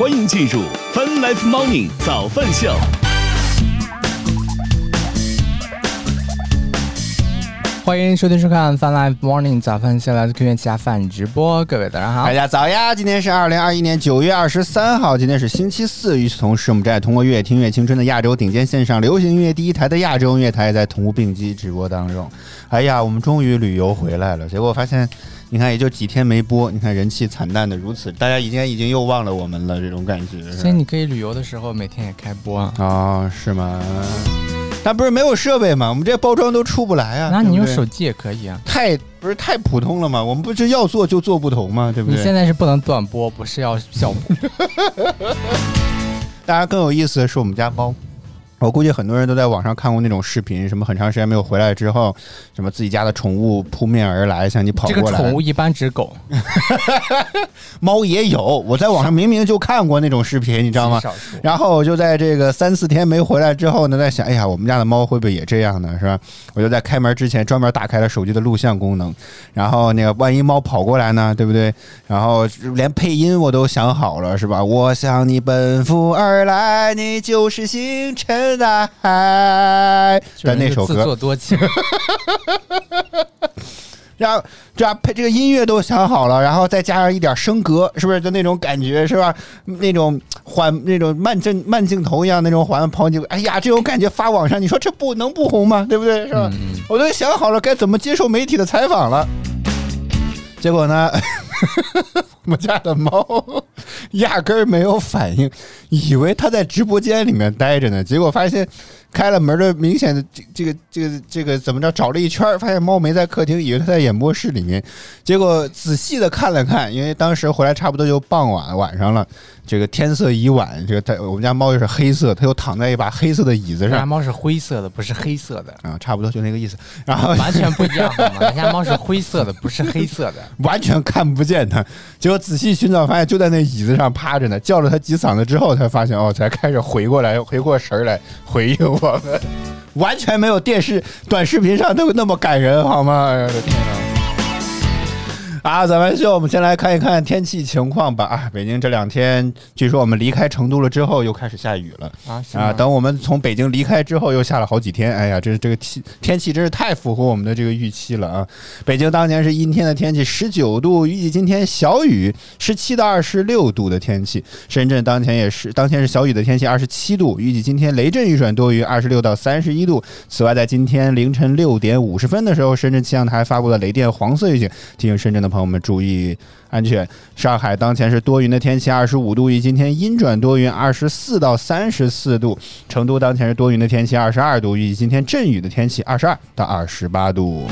欢迎进入 Fun Life Morning 早饭秀。欢迎收听收看《Fun Life Morning》早饭秀，来自科学家饭直播。各位早上好大，家早呀！今天是二零二一年九月二十三号，今天是星期四。与此同时，我们正在通过越听越青春的亚洲顶尖线上流行音乐第一台的亚洲音乐台，在同步并机直播当中。哎呀，我们终于旅游回来了，结果发现，你看也就几天没播，你看人气惨淡的如此，大家已经已经又忘了我们了，这种感觉。所以你可以旅游的时候每天也开播啊。啊、是吗？但不是没有设备吗？我们这包装都出不来啊。那你用手机也可以啊。太不是太普通了吗？我们不是要做就做不同吗？对不对你？现在是不能断播，不是要效果。大家更有意思的是我们家猫。我估计很多人都在网上看过那种视频，什么很长时间没有回来之后，什么自己家的宠物扑面而来向你跑过来这个。宠物一般指狗，猫也有，我在网上明明就看过那种视频，你知道吗。然后我就在这个三四天没回来之后呢，在想，哎呀，我们家的猫会不会也这样呢？是吧？我就在开门之前专门打开了手机的录像功能，然后那个万一猫跑过来呢，对不对？然后连配音我都想好了，是吧？我向你奔赴而来，你就是星辰大海的那首自歌，作多情，然后这样配这个音乐都想好了，然后再加上一点升格，是不是就那种感觉是吧？那种缓那种慢镜慢镜头一样那种缓跑景，哎呀，这种感觉发网上，你说这不能不红吗？对不对？是吧？嗯，我都想好了该怎么接受媒体的采访了。结果呢，我们家的猫 压根儿没有反应，以为它在直播间里面待着呢，结果发现开了门的明显的这这个这个这个怎么着找了一圈儿，发现猫没在客厅，以为它在演播室里面，结果仔细的看了看，因为当时回来差不多就傍晚晚上了，这个天色已晚，这个它我们家猫又是黑色，它又躺在一把黑色的椅子上。家猫是灰色的，不是黑色的，啊，差不多就那个意思，然后完全不一样好吗？人家猫是灰色的，不是黑色的。完全看不见它。结果仔细寻找，发现就在那椅子上趴着呢。叫了他几嗓子之后，才发现哦，才开始回过来，回过神儿来回应我们，完全没有电视短视频上那么那么感人，好吗？哎呀我的天哪！啊，咱们秀，我们先来看一看天气情况吧。啊，北京这两天，据说我们离开成都了之后，又开始下雨了。啊，啊，等我们从北京离开之后，又下了好几天。哎呀，这这个天天气真是太符合我们的这个预期了啊！北京当年是阴天的天气，十九度，预计今天小雨，十七到二十六度的天气。深圳当前也是当前是小雨的天气，二十七度，预计今天雷阵雨转多云，二十六到三十一度。此外，在今天凌晨六点五十分的时候，深圳气象台发布了雷电黄色预警，提醒深圳的朋友们注意安全。上海当前是多云的天气，二十五度，预计今天阴转多云，二十四到三十四度。成都当前是多云的天气，二十二度，预计今天阵雨的天气，二十二到二十八度。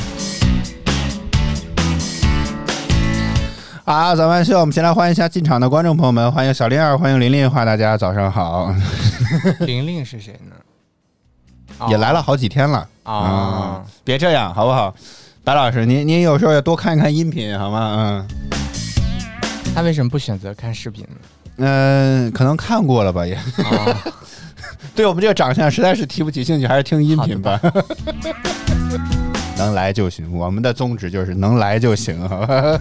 好，早饭秀，我们先来欢迎一下进场的观众朋友们，欢迎小林儿，欢迎玲玲，欢迎大家早上好，玲玲是谁呢？哦 也来了好几天了啊，别这样好不好？白老师，您您有时候要多看一看音频好吗？嗯。他为什么不选择看视频呢？嗯，可能看过了吧，也啊，对我们这个长相实在是提不起兴趣，还是听音频吧。能来就行，我们的宗旨就是能来就行，好吧？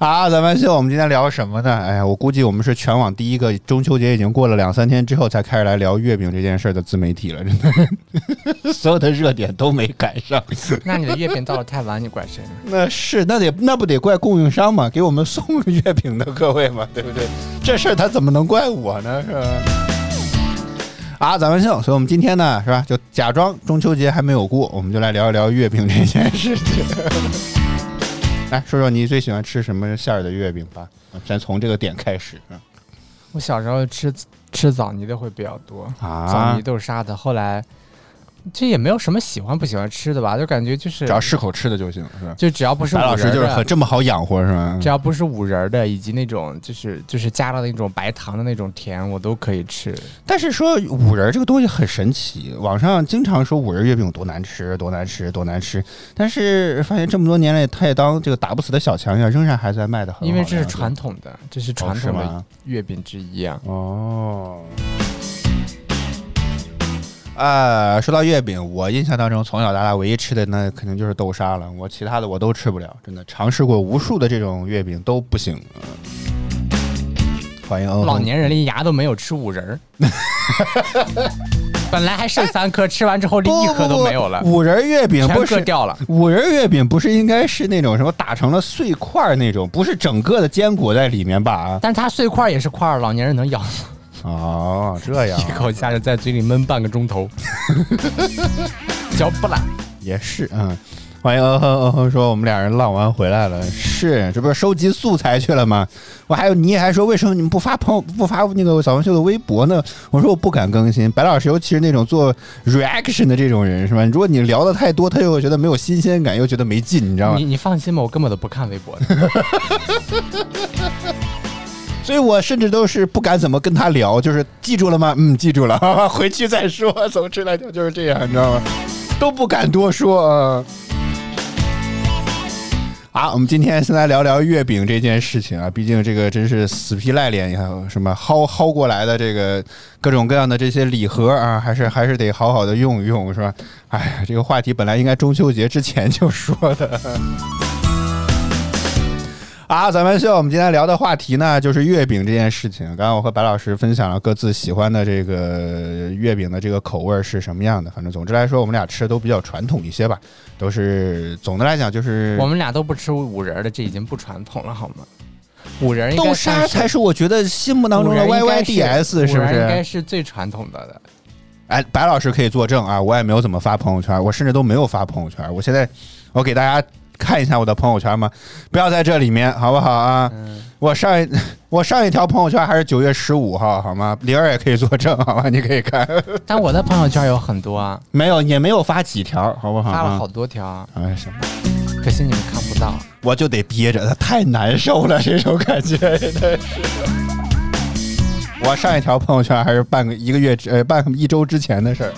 好，咱们秀，我们今天聊什么呢？哎呀，我估计我们是全网第一个中秋节已经过了两三天之后才开始来聊月饼这件事儿的自媒体了，真的，所有的热点都没赶上。那你的月饼到了太晚，你怪谁呢？那是，那得那不得怪供应商嘛，给我们送月饼的各位嘛，对不对？这事儿他怎么能怪我呢？是吧？啊，咱们秀，所以我们今天呢，是吧？就假装中秋节还没有过，我们就来聊一聊月饼这件事情。来说说你最喜欢吃什么馅儿的月饼吧？咱从这个点开始我小时候吃吃枣泥的会比较多，枣啊泥，豆沙的。后来这也没有什么喜欢不喜欢吃的吧，就感觉就是只要适口吃的就行，是吧？就只要不是白老师就是很这么好养活，是吧只？要不是五仁儿的，以及那种就是就是加了那种白糖的那种甜，我都可以吃。但是说五仁这个东西很神奇，网上经常说五仁月饼有多难吃，多难吃，多难吃。但是发现这么多年来，它也当这个打不死的小强一样，仍然还在卖的很好。因为这是传统的，这是哦传统的？月饼之一啊。哦。啊，说到月饼，我印象当中从小到大唯一吃的那肯定就是豆沙了，我其他的我都吃不了，真的尝试过无数的这种月饼都不行。欢迎欧老年人连牙都没有，吃五仁儿。本来还剩三颗，吃完之后连一颗都没有了，五仁月饼全不是掉了。五仁月饼不是应该是那种什么打成了碎块儿那种，不是整个的坚果在里面吧？但是它碎块也是块儿，老年人能咬吗？哦，这样 一口下去在嘴里闷半个钟头，嚼不烂。也是，嗯。欢迎嗯哼嗯哼说我们俩人浪完回来了，是这不是收集素材去了吗？我还有你还说为什么你们不发朋友不发那个小红秀的微博呢？我说我不敢更新。白老师尤其是那种做 reaction 的这种人是吧？如果你聊的太多，他又觉得没有新鲜感，又觉得没劲，你知道吗你？你放心吧，我根本都不看微博的。所以我甚至都是不敢怎么跟他聊，就是记住了吗？嗯，记住了，回去再说。总之来讲就是这样，你知道吗？都不敢多说啊。好，我们今天先来聊聊月饼这件事情啊，毕竟这个真是死皮赖脸，还有什么薅薅过来的这个各种各样的这些礼盒啊，还是还是得好好的用一用，是吧？哎呀，这个话题本来应该中秋节之前就说的。啊，咱们秀，我们今天聊的话题呢，就是月饼这件事情。刚刚我和白老师分享了各自喜欢的这个月饼的这个口味是什么样的。反正总之来说，我们俩吃的都比较传统一些吧，都是总的来讲就是我们俩都不吃五仁儿的，这已经不传统了，好吗？五仁儿豆沙才是我觉得心目当中的 YYDS 是不是应该是？是最传统的的。哎，白老师可以作证啊，我也没有怎么发朋友圈，我甚至都没有发朋友圈。我现在我给大家看一下我的朋友圈吗？不要在这里面，好不好啊？嗯，我上一 我上一条朋友圈还是九月十五号，好吗？玲儿也可以作证，好吧？你可以看，但我的朋友圈有很多啊，没有也没有发几条，好不好？发了好多条啊，哎，行吧，可惜你们看不到。我就得憋着，它太难受了，这种感觉真的是。我上一条朋友圈还是半个一个月之呃半个一周之前的事儿。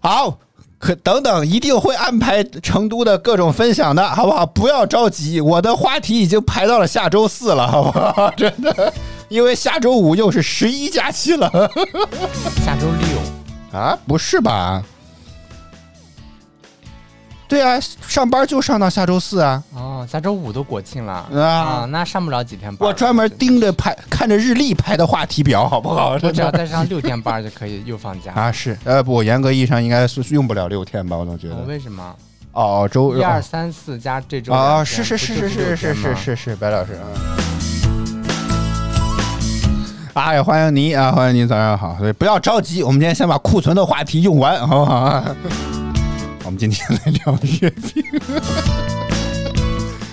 好，可等等，一定会安排成都的各种分享的，好不好？不要着急，我的话题已经排到了下周四了，好不好？真的，因为下周五又是十一假期了下周六，啊？不是吧？对啊，上班就上到下周四啊。哦，下周五都国庆了啊啊，那上不了几天班。我专门盯着排看着日历排的话题表，好不好？我只要再上六天班就可以又放假。啊，是呃不，严格意义上应该是用不了六天吧？我总觉哦得为什么？哦，周一二三四加这周啊，两是是是是是是是是是是，白老师啊。哎呀，欢迎你啊！欢迎你，早上好。所以不要着急，我们今天先把库存的话题用完，好不好啊？我们今天来聊月饼。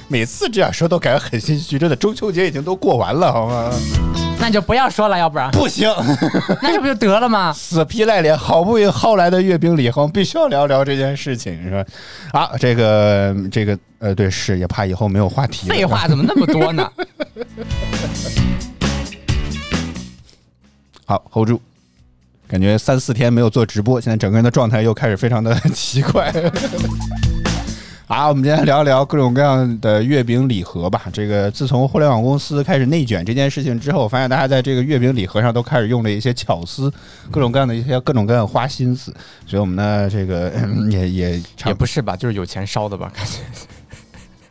每次这样说都感觉很心虚，真的，中秋节已经都过完了，好吗？那就不要说了，要不然不行，那这不就得了吗？死皮赖脸，好不容易薅来的月饼礼盒，必须要聊聊这件事情，是吧？啊，这个这个呃，对，是也怕以后没有话题。废话怎么那么多呢？好，hold 住。感觉三四天没有做直播，现在整个人的状态又开始非常的 奇怪。好，我们今天聊一聊各种各样的月饼礼盒吧。这个自从互联网公司开始内卷这件事情之后，我发现大家在这个月饼礼盒上都开始用了一些巧思，各种各样的一些各种各样花心思。所以我们呢，这个 也也也不是吧，就是有钱烧的吧，感觉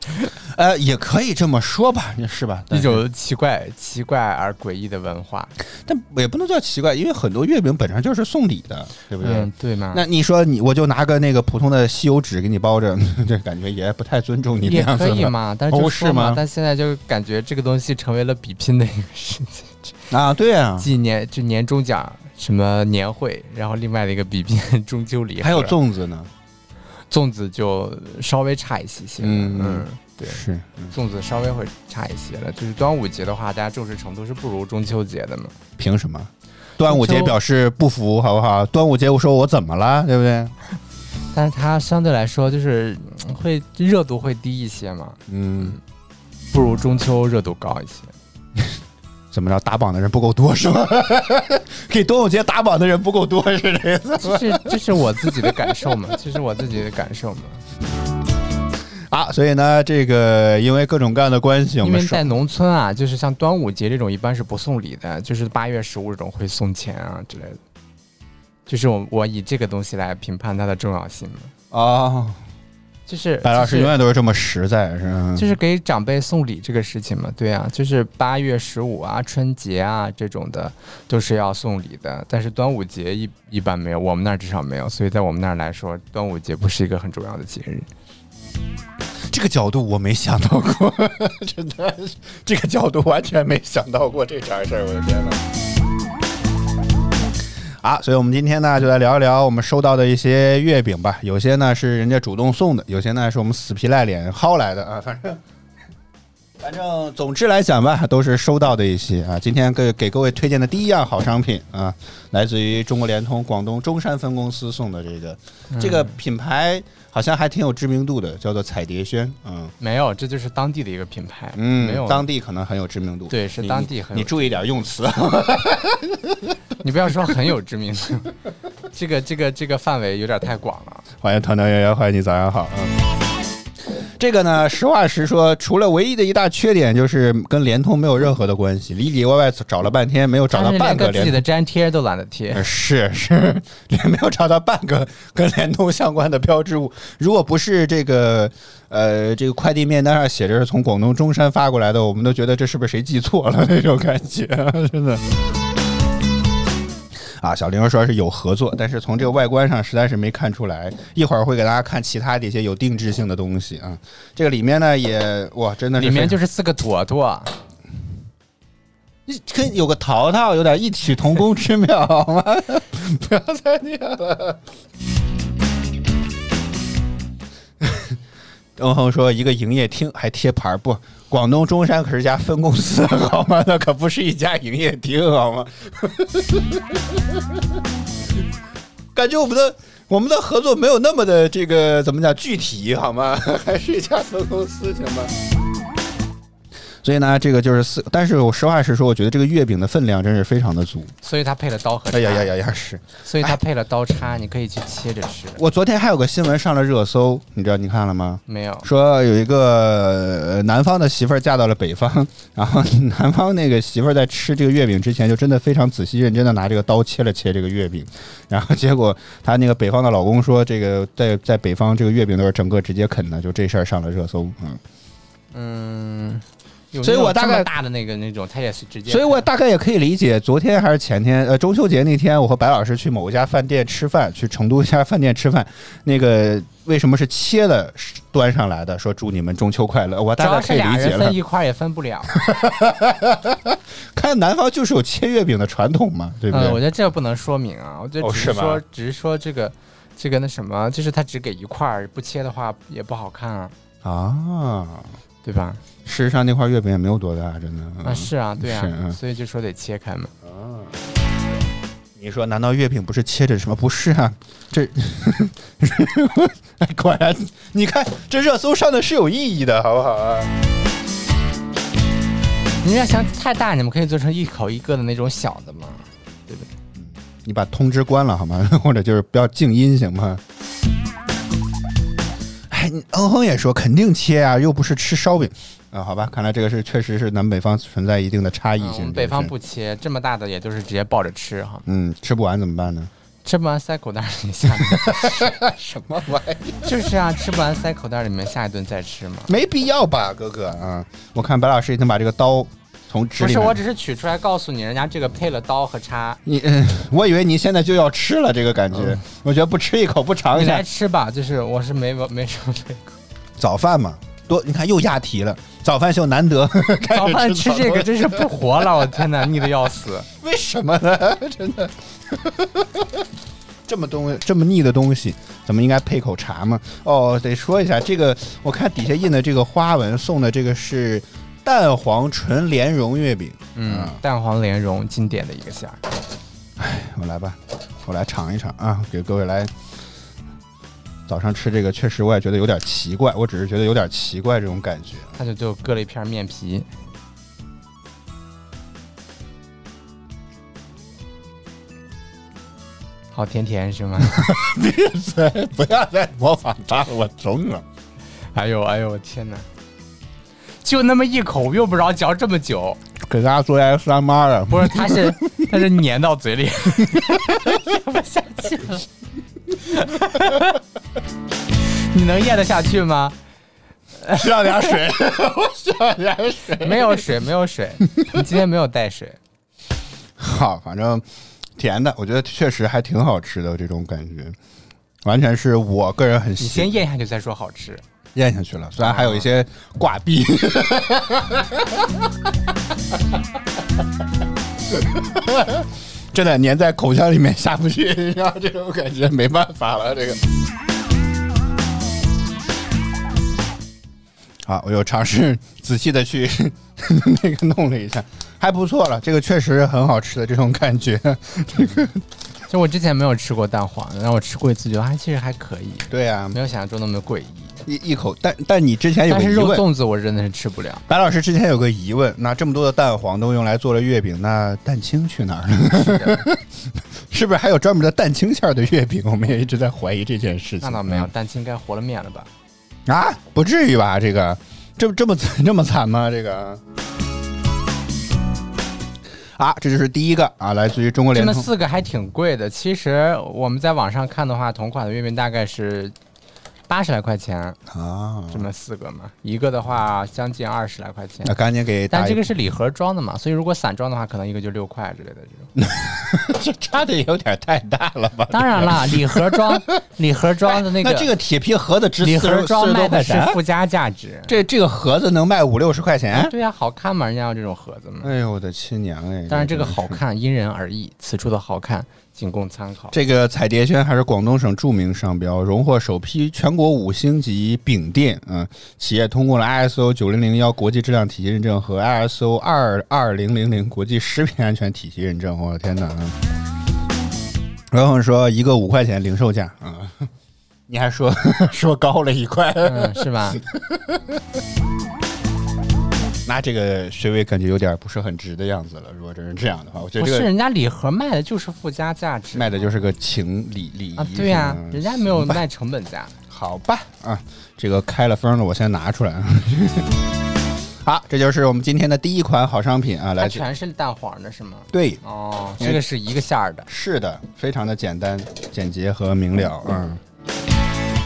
呃也可以这么说吧，是吧？一种奇怪、奇怪而诡异的文化。但也不能叫奇怪，因为很多月饼本身就是送礼的，对不对？嗯，对吗？那你说你我就拿个那个普通的吸油纸给你包着，这感觉也不太尊重你样子了可以嘛，但是哦就是嘛吗但现在就感觉这个东西成为了比拼的一个事情，啊？对啊，纪念就年终奖什么年会，然后另外的一个比拼中秋礼，还有粽子呢，粽子就稍微差一些些，嗯嗯，对。是嗯粽子稍微会差一些了，就是端午节的话，大家重视程度是不如中秋节的嘛。凭什么？端午节表示不服，好不好？端午节我说我怎么了，对不对？但是它相对来说就是嗯会热度会低一些嘛，嗯，不如中秋热度高一些。怎么着？打榜的人不够多是吧？给端午节打榜的人不够多是这个意思这是这是我自己的感受嘛，这是我自己的感受嘛。啊？所以呢，这个因为各种各样的关系，我们说因为在农村啊，就是像端午节这种一般是不送礼的，就是八月十五这种会送钱啊之类的。就是我我以这个东西来评判它的重要性嘛。啊，就是白老师永远都是这么实在，是吧？就是给长辈送礼这个事情嘛，对啊，就是八月十五啊、春节啊这种的都是要送礼的，但是端午节一一般没有，我们那儿至少没有，所以在我们那儿来说，端午节不是一个很重要的节日。这个角度我没想到过，真的，这个角度完全没想到过这茬事儿，我的天呐！啊，所以我们今天呢就来聊一聊我们收到的一些月饼吧，有些呢是人家主动送的，有些呢是我们死皮赖脸薅来的啊，反正。反正总之来讲吧，都是收到的一些啊。今天给给各位推荐的第一样好商品啊，来自于中国联通广东中山分公司送的这个，这个品牌好像还挺有知名度的，叫做彩蝶轩，嗯没有，这就是当地的一个品牌，嗯，没有当地可能很有知名度，对是当地很有你注意点用词，你不要说很有知名度，这个这个这个范围有点太广了。欢迎团团圆圆，欢迎你早上好，嗯。这个呢，实话实说，除了唯一的一大缺点就是跟联通没有任何的关系，里里外外找了半天没有找到半个联通个自己的粘贴都懒得贴呃，是是，也没有找到半个跟联通相关的标志物。如果不是这个呃这个快递面单上写着是从广东中山发过来的，我们都觉得这是不是谁记错了那种感觉，真的。啊，小玲说是有合作，但是从这个外观上实在是没看出来。一会儿会给大家看其他的一些有定制性的东西啊。这个里面呢也哇，真的是里面就是四个坨坨，跟有个淘淘有点异曲同工之妙，好吗？不要再念了。东恒说：“一个营业厅还贴牌不？广东中山可是家分公司，好吗？那可不是一家营业厅，好吗？感觉我们的我们的合作没有那么的这个怎么讲具体，好吗？还是一家分公司，行吗？”所以呢，这个就是四，但是我实话实说，我觉得这个月饼的分量真是非常的足。所以它配了刀和叉。哎呀呀呀呀，是所以它配了刀叉，你可以去切着吃。我昨天还有个新闻上了热搜，你知道你看了吗？没有，说有一个呃南方的媳妇儿嫁到了北方，然后南方那个媳妇儿在吃这个月饼之前，就真的非常仔细认真的拿这个刀切了切这个月饼，然后结果她那个北方的老公说，这个在在北方这个月饼都是整个直接啃的，就这事儿上了热搜，嗯，嗯，有所以我大概大的那个那种，他也是直接。所以我大概也可以理解，昨天还是前天，呃，中秋节那天，我和白老师去某一家饭店吃饭，去成都一家饭店吃饭，那个为什么是切的端上来的？说祝你们中秋快乐，我大概可以理解了人分。一块儿也分不了。看南方就是有切月饼的传统嘛，对不嗯，我？觉得这不能说明啊，我觉得哦只是吗说只是说这个这个那什么，就是他只给一块儿，不切的话也不好看啊，啊，对吧？事实上那块月饼也没有多大，真的。啊，是啊，对啊，所以就说得切开嘛。啊你说难道月饼不是切着什么？不是啊，这 果然，你看这热搜上的是有意义的，好不好啊？你要想太大，你们可以做成一口一个的那种小的嘛，对不对？嗯你把通知关了好吗？或者就是不要静音行吗？嗯哼也说肯定切啊，又不是吃烧饼啊，好吧，看来这个是确实是南北方存在一定的差异嗯我性。们北方不切，这么大的也就是直接抱着吃哈，嗯，吃不完怎么办呢？吃不完塞口袋里下面。什么玩意？就是啊，吃不完塞口袋里面，下一顿再吃嘛。没必要吧，哥哥啊！我看白老师已经把这个刀从纸不是，面，我只是取出来告诉你，人家这个配了刀和叉，你，嗯，我以为你现在就要吃了，这个感觉，嗯我觉得不吃一口不尝一下你来，吃吧。就是我是没没什么这个，早饭嘛，多你看又压题了，早饭秀难得，开始早饭吃这个真是不活了，我天哪，腻的要死。为什么呢？真的，这么东这么腻的东西，怎么应该配口茶吗？哦，得说一下这个，我看底下印的这个花纹送的这个是蛋黄纯莲蓉月饼。嗯啊，蛋黄莲蓉经典的一个馅儿。我来吧，我来尝一尝啊，给各位来。早上吃这个，确实我也觉得有点奇怪，我只是觉得有点奇怪这种感觉。他就就割了一片面皮，好甜甜是吗？不要再模仿他了，我中了。哎呦哎呦，我天哪！就那么一口，用不着嚼这么久。给大家做 S M R 的，不是，它是 它是粘到嘴里，咽不下去了。你能咽得下去吗？需要点水，我 需要点水。没有水，没有水。你今天没有带水。好，反正甜的，我觉得确实还挺好吃的，这种感觉，完全是我个人很喜你先咽下去再说好吃。咽下去了，虽然还有一些挂壁。真的粘在口腔里面下不去，你知道这种感觉没办法了，这个。好，我又尝试仔细的去 那个弄了一下，还不错了，这个确实很好吃的这种感觉。就我之前没有吃过蛋黄的，然后我吃过一次，觉得还其实还可以，对呀、没有想象中那么诡异。一一口，但但你之前有但是肉个疑问，粽子我真的是吃不了。白老师之前有个疑问，那这么多的蛋黄都用来做了月饼，那蛋清去哪儿了？是 不是还有专门的蛋清馅儿的月饼？我们也一直在怀疑这件事情。那倒没有，蛋清该和了面了吧？啊，不至于吧？这个这这么惨这么惨吗？这个啊，这就是第一个啊，来自于中国这么。四个还挺贵的。其实我们在网上看的话，同款的月饼大概是八十来块钱，啊，这么四个嘛，一个的话将近二十来块钱那。赶紧给但这个是礼盒装的嘛，所以如果散装的话，可能一个就六块之类的这种。这差的有点太大了吧？当然啦，礼盒装，礼盒装的那个，那这个铁皮盒子值礼盒装卖的是附加价值。这这个盒子能卖五六十块钱？对呀、好看嘛，人家要这种盒子嘛。哎呦我的亲娘哎！当然，这个好看因人而异，此处的好看仅供参考。这个彩蝶轩还是广东省著名商标，荣获首批全国五星级饼店。嗯，企业通过了 ISO 九零零幺国际质量体系认证和 ISO 二二零零零国际食品安全体系认证。我的天哪！嗯然后说一个五块钱零售价啊、嗯 你还说 说高了一块，嗯，是吧？那这个学位感觉有点不是很值的样子了。如果真是这样的话，我觉不是，得这个人家礼盒卖的就是附加价值卖的就是个情礼礼仪啊，对呀、人家没有卖成本价。好吧，啊，这个开了封的我先拿出来。好，这就是我们今天的第一款好商品啊，来全是蛋黄的，是吗？对，哦，这个是一个馅儿的，是的，非常的简单、简洁和明了。嗯，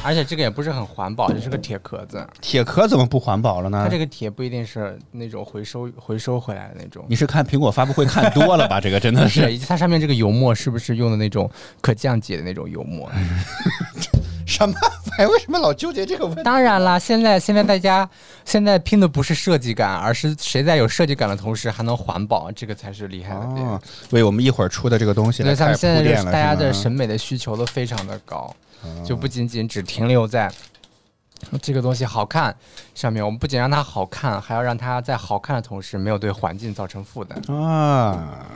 而且这个也不是很环保，就是个铁壳子。铁壳怎么不环保了呢它？这个铁不一定是那种回收回收回来的那种。你是看苹果发布会看多了吧？这个真的是，以及它上面这个油墨是不是用的那种可降解的那种油墨？什么玩意？为什么老纠结这个问题？当然啦，现在现在大家现在拼的不是设计感，而是谁在有设计感的同时还能环保，这个才是厉害的点。哦，为我们一会儿出的这个东西所以他们现在就是大家的审美的需求都非常的高，哦就不仅仅只停留在这个东西好看上面，我们不仅让它好看，还要让它在好看的同时没有对环境造成负担。啊。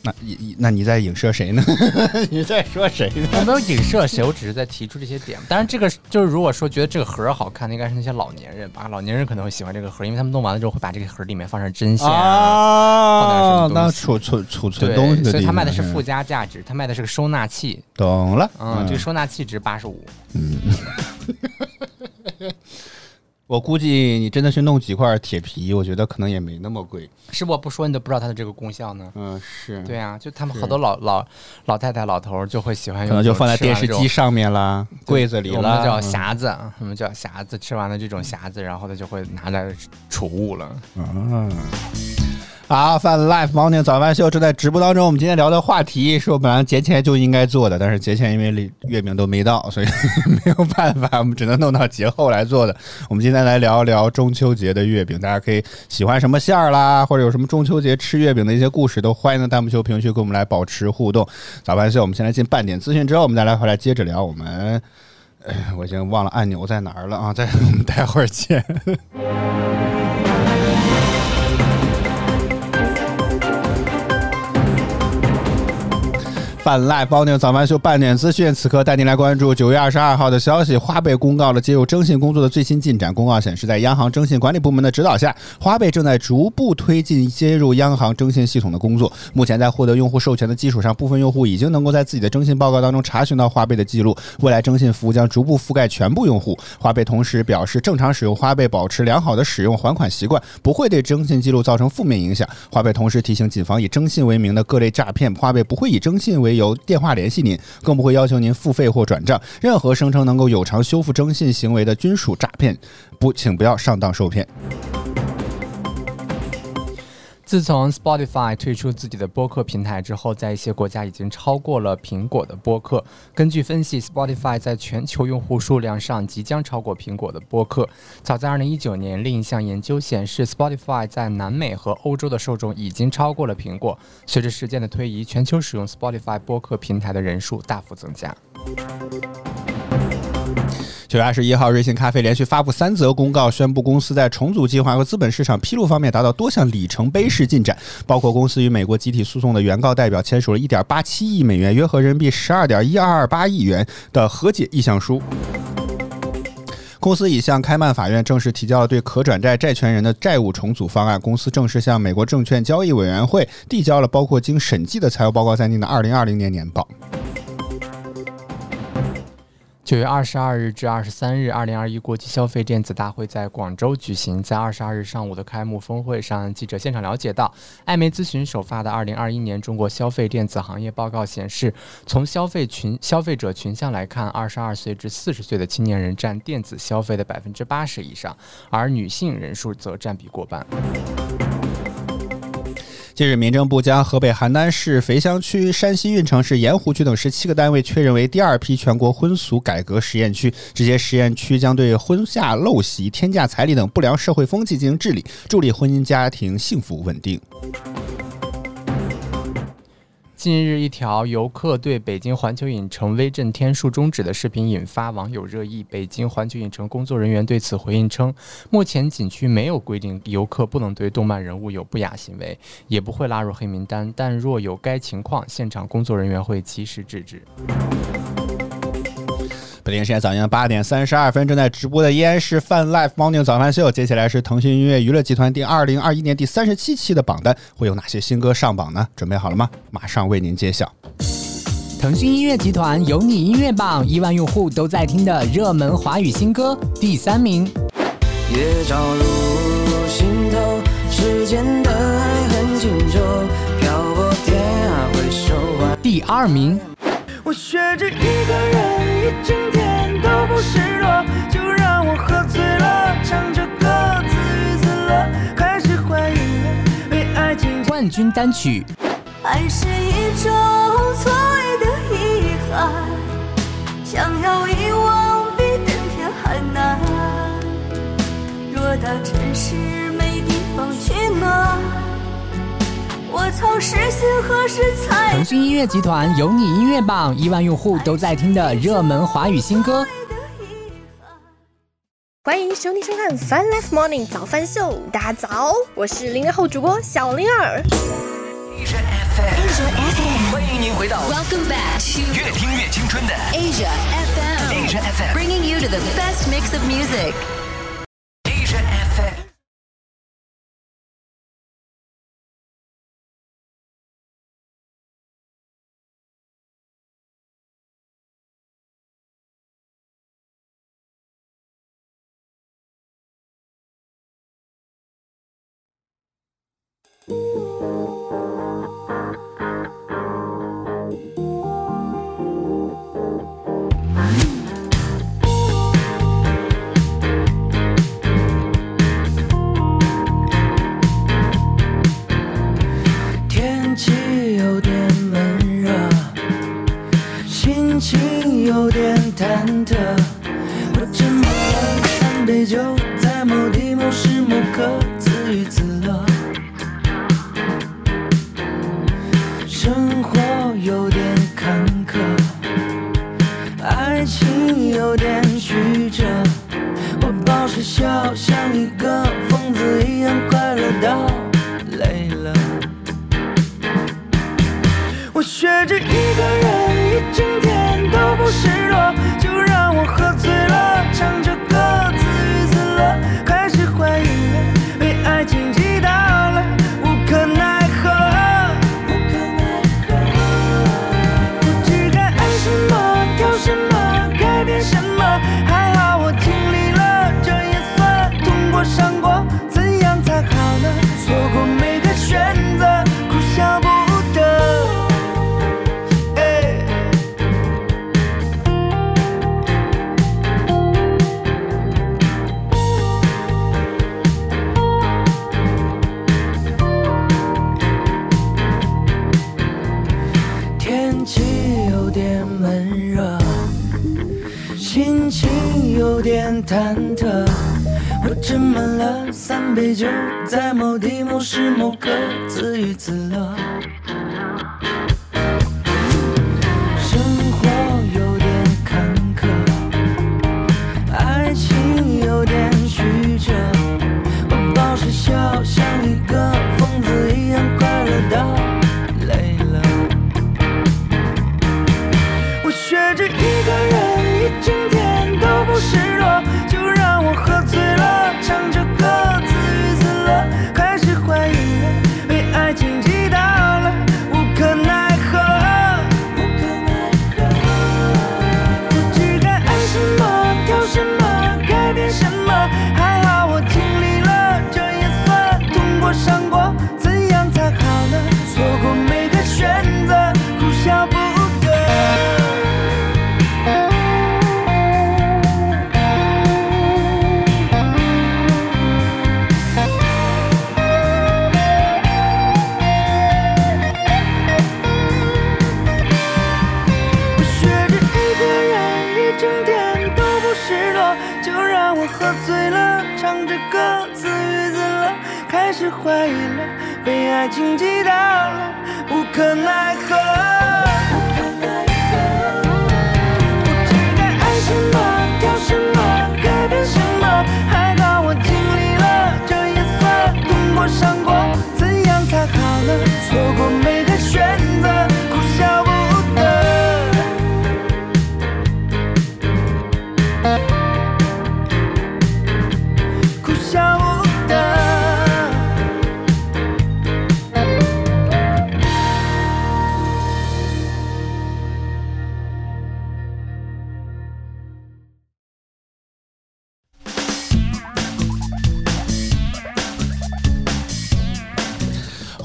那你那你在影射谁呢？你在说谁呢？我没有影射谁，我只是在提出这些点。当然，这个就是如果说觉得这个盒好看，应该是那些老年人吧。老年人可能会喜欢这个盒，因为他们弄完了之后会把这个盒里面放上针线啊。放点什么那储存储存对东西的，所以他卖的是嗯附加价值，他卖的是个收纳器。懂了，嗯，这个收纳器值八十五。我估计你真的去弄几块铁皮，我觉得可能也没那么贵。是我不说你都不知道它的这个功效呢。嗯，是，对啊，就他们好多老老老太太、老头儿就会喜欢用，可能就放在电视机，上面啦，柜子里啦。我们叫嗯匣子，我们叫匣子。吃完了这种匣子，然后他就会拿来储物了。嗯，好，，Fun Life Morning 早饭秀正在直播当中。我们今天聊的话题是我本来节前就应该做的，但是节前因为月饼都没到，所以没有办法，我们只能弄到节后来做的。我们今天来聊一聊中秋节的月饼，大家可以喜欢什么馅儿啦，或者有什么中秋节吃月饼的一些故事，都欢迎在弹幕区、评论区跟我们来保持互动。早饭秀，我们先来进半点资讯之后，我们再来回来接着聊。我们，哎，我已经忘了按钮在哪儿了啊！再我们待会儿见。泛赖包宁早饭秀半点资讯，此刻带您来关注九月二十二号的消息。花呗公告了接入征信工作的最新进展。公告显示，在央行征信管理部门的指导下，花呗正在逐步推进接入央行征信系统的工作。目前，在获得用户授权的基础上，部分用户已经能够在自己的征信报告当中查询到花呗的记录。未来征信服务将逐步覆盖全部用户。花呗同时表示，正常使用花呗，保持良好的使用还款习惯，不会对征信记录造成负面影响。花呗同时提醒，谨防以征信为名的各类诈骗。花呗不会以征信为由电话联系您，更不会要求您付费或转账。任何声称能够有偿修复征信行为的均属诈骗，不，请不要上当受骗。自从 Spotify 推出自己的播客平台之后，在一些国家已经超过了苹果的播客。根据分析，Spotify 在全球用户数量上即将超过苹果的播客。早在2019年，另一项研究显示，Spotify 在南美和欧洲的受众已经超过了苹果。随着时间的推移，全球使用 Spotify 播客平台的人数大幅增加。九月二十一号，瑞幸咖啡连续发布三则公告，宣布公司在重组计划和资本市场披露方面达到多项里程碑式进展，包括公司与美国集体诉讼的原告代表签署了一点八七亿美元（约合人民币十二点一二二八亿元）的和解意向书。公司已向开曼法院正式提交了对可转债债权人的债务重组方案。公司正式向美国证券交易委员会递交了包括经审计的财务报告在内的二零二零年年报。九月二十二日至二十三日，二零二一国际消费电子大会在广州举行。在二十二日上午的开幕峰会上，记者现场了解到，艾媒咨询首发的二零二一年中国消费电子行业报告显示，从消费群消费者群像来看，二十二岁至四十岁的青年人占电子消费的百分之八十以上，而女性人数则占比过半。近日，民政部将河北邯郸市肥乡区、山西运城市盐湖区等十七个单位确认为第二批全国婚俗改革实验区。这些实验区将对婚嫁陋习、天价彩礼等不良社会风气进行治理，助力婚姻家庭幸福稳定。近日，一条游客对北京环球影城威震天数终止的视频引发网友热议。北京环球影城工作人员对此回应称，目前景区没有规定游客不能对动漫人物有不雅行为，也不会拉入黑名单。但若有该情况，现场工作人员会及时制止。北京时间早上八点三十二分，正在直播的依然是泛 Live Morning 早饭秀。接下来是腾讯音乐娱乐集团第二零二一年第三十七期的榜单，会有哪些新歌上榜呢？准备好了吗？马上为您揭晓。腾讯音乐集团有你音乐榜，亿万用户都在听的热门华语新歌，第三名。夜照入心头，时间的爱很清楚，漂泊天涯回首望。第二名。我学着一个人一整天都不失落，就让我喝醉了，唱着歌自娱自乐，开始怀疑了，被爱情冠军单曲。爱是一种错位的遗憾，想要遗忘比登天还难。偌大城市没地方去哪，我曾实现何时才？腾讯音乐集团有你音乐榜，亿万用户都在听的热门华语新歌。欢迎收听收看《Fun Life Morning 早饭秀》，大家早，我是零零后主播小灵儿。Asia FM，欢迎您回到 Welcome back to 越听越青春的 Asia FM, Asia FM。bringing you to the best mix of music. 就，在某地某时某刻自娱自乐。生活有点坎坷，爱情有点曲折。我保持笑，像一个疯子一样快乐到累了。我学着一个人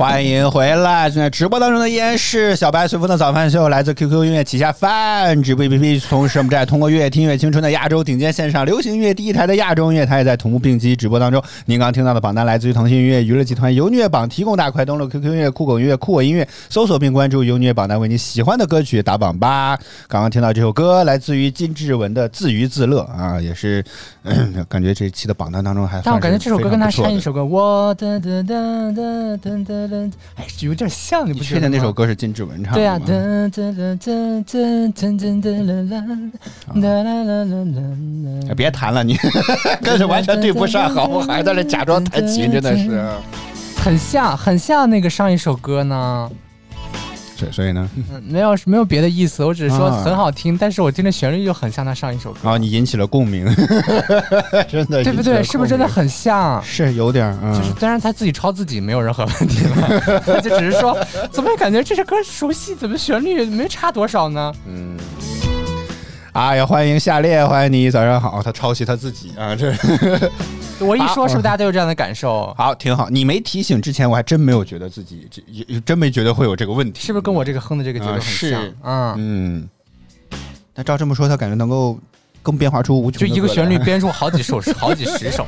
why 欢迎回来！正在直播当中的依然是小白随风的早饭秀，来自 QQ 音乐旗下饭直播 APP，同时我们在通过乐听乐青春的亚洲顶尖线上流行音乐第一台的亚洲音乐台也在同步并机直播当中。您刚刚听到的榜单来自于腾讯音乐娱乐集团优虐榜提供，大快登录 QQ 音乐、酷狗音乐、酷我音乐，搜索并关注优虐榜单，为你喜欢的歌曲打榜吧。刚刚听到这首歌来自于金志文的《自娱自乐》啊，也是、感觉这一期的榜单当中还但我感觉这首歌跟他唱一首歌，我的的的的的的的，哎，有点像，你你不觉得吗确定那首？歌是金志文唱的对啊，吗？哒哒哒哒哒哒哒啦啦，啦啦啦啦啦哎啦。别弹了，你 跟着完全对不上，好不好？还在那假装弹琴，真的是。很像，很像那个上一首歌呢。所以呢，嗯，没有没有别的意思，我只是说啊很好听，但是我听的旋律就很像他上一首歌，啊你引起了共鸣，真的，对不对？是不是真的？很像？是有点嗯，就是嗯，当然他自己抄自己没有任何问题了，他 就只是说怎么感觉这首歌熟悉，怎么旋律没差多少呢？嗯。哎呀，欢迎夏烈，欢迎你，早上好。他抄袭他自己啊，这我一说啊是不是大家都有这样的感受？好挺好。你没提醒之前，我还真没有觉得自己真没觉得会有这个问题，是不是跟我这个哼的这个节奏很像？是嗯，嗯。那照这么说，他感觉能够更变化出无穷的就一个旋律编出 好几首，好几十首，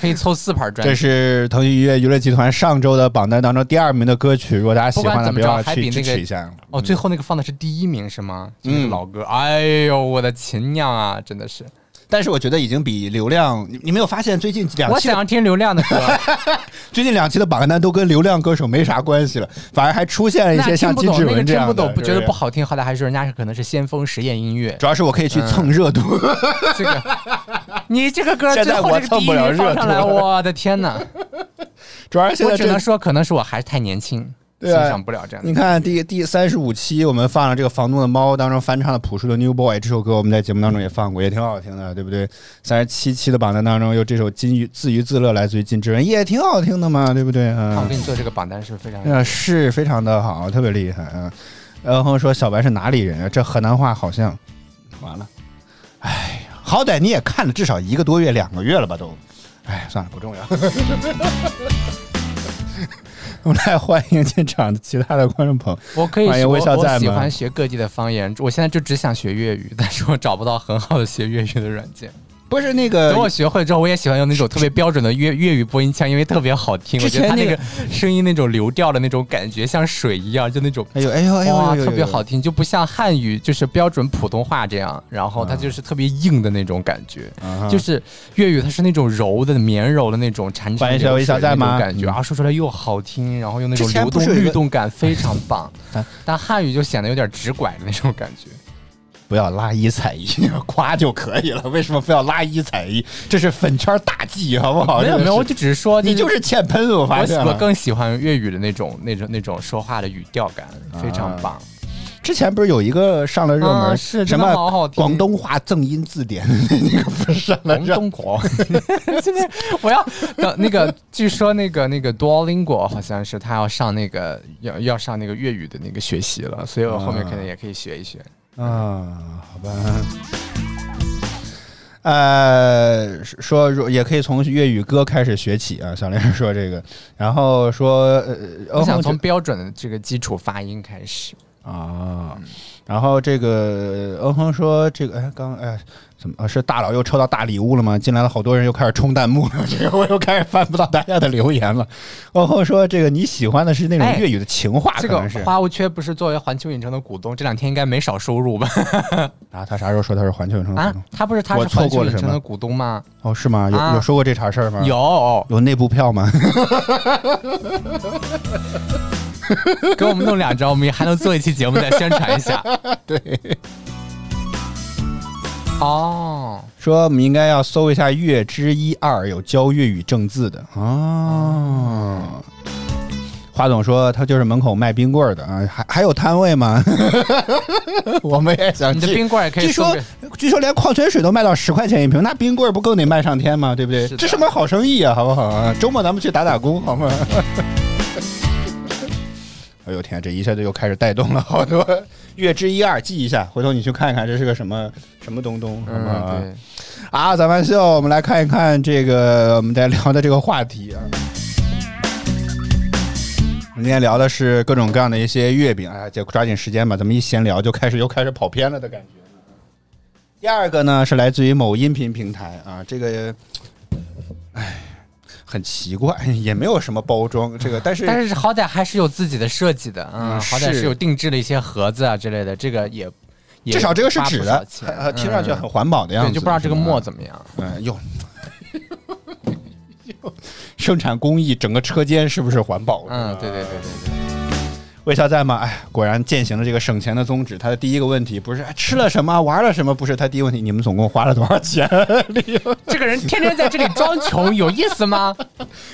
可以凑四盘专辑这。是腾讯音乐娱乐集团上周的榜单当中第二名的歌曲，如果大家喜欢的，不管怎么着别忘了去支持一下。哦，最后那个放的是第一名是吗？就那个嗯老歌，哎呦，我的琴娘啊，真的是！但是我觉得已经比流量，你你没有发现最近两期我想要听流量的歌，最近两期的榜单都跟流量歌手没啥关系了，反而还出现了一些像金志文这样的，听不懂，不觉得不好听，好歹还是人家是可能是先锋实验音乐。主要是我可以去蹭热度，这个，你这个歌最后这个第一放上来，我的天哪！主要是现在我只能说，可能是我还是太年轻，对啊欣赏不了这样的你。看第第三十五期，我们放了这个房东的猫当中翻唱的朴树的《New Boy》这首歌，我们在节目当中也放过，也挺好听的，对不对？三十七期的榜单当中有这首《金鱼自娱自乐》，来自于金志文，也挺好听的嘛，对不对？嗯看我给，你做这个榜单是非常？呃，是非常的好，特别厉害啊。然后说小白是哪里人啊？这河南话好像完了。哎呀，好歹你也看了至少一个多月、两个月了吧都。哎，算了，不重要。我们来欢迎现场的其他的观众朋友。我可以学，欢迎微我我喜笑在吗欢学各地的方言。我现在就只想学粤语，但是我找不到很好的学粤语的软件。不是那个等我学会之后，我也喜欢用那种特别标准的粤粤语播音腔，因为特别好听。我觉得它那个声音那种流调的那种感觉，像水一样，就那种哎呦哎呦哎呦特别好听，就不像汉语就是标准普通话这样，然后它就是特别硬的那种感觉。啊就是粤语，它是那种柔的、绵柔的那种潺潺欢迎小微流水的那种感觉嗯啊，说出来又好听，然后又那种流动律动感非常棒 啊。但汉语就显得有点直拐的那种感觉。不要拉一踩一，夸就可以了。为什么非要拉一踩一？这是粉圈大忌，好不好？没有没有，我就只是说，你就是欠喷，我发我现了。我更喜欢粤语的那种、那种、那种说话的语调感，非常棒。之前不是有一个上了热门，啊是什么好好听广东话正音字典，那个不是上了广热东国，现在我要等那个，据说那个那个 Duolingo 好像是他要上那个要要上那个粤语的那个学习了，所以我后面可能也可以学一学。啊，好吧。呃，说说也可以从粤语歌开始学起啊。小林说这个，然后说，呃，我想从标准的这个基础发音开始。啊，然后这个欧恒说这个，哎，刚哎怎么啊是大佬又抽到大礼物了吗？进来了好多人又开始冲弹幕了，这个我又开始翻不到大家的留言了。欧亨说这个你喜欢的是那种哎粤语的情话，这个可能是花无缺不是作为环球影城的股东，这两天应该没少收入吧？啊，他啥时候说他是环球影城的股啊东？，他不是他是环过了什么球影城的股东吗？哦，是吗？有啊有说过这茬事儿吗？有，有内部票吗？给我们弄两张，我们还能做一期节目再宣传一下。对，哦，说我们应该要搜一下月之一二有教粤语正字的哦。华总说他就是门口卖冰棍儿的啊，还还有摊位吗？我们也想去。你的冰棍儿也可以据说，据说连矿泉水都卖到十块钱一瓶，那冰棍儿不更得卖上天吗？对不对是？这什么好生意啊，好不好啊？周末咱们去打打工，好吗？哎呦天，这一下子又开始带动了好多月之一二，记一下，回头你去看一看这是个什么什么东东，啊？嗯，对。啊，早饭秀，我们来看一看这个我们在聊的这个话题啊。我们今天聊的是各种各样的一些月饼，哎，就抓紧时间吧，咱们一闲聊就开始又开始跑偏了的感觉。第二个呢是来自于某音频平台啊，这个，哎，很奇怪，也没有什么包装，这个 但是但是好歹还是有自己的设计的，嗯，嗯好歹是是有定制的一些盒子啊之类的，这个也也至少这个是纸的，听上去嗯很环保的样子，对，就不知道这个墨，怎么样。嗯，哟。生产工艺整个车间是不是环保？嗯，对对对对对。魏肖在吗？哎，果然践行了这个省钱的宗旨。他的第一个问题不是哎吃了什么，玩了什么，不是他第一个问题，你们总共花了多少钱？这个人天天在这里装穷，有意思吗？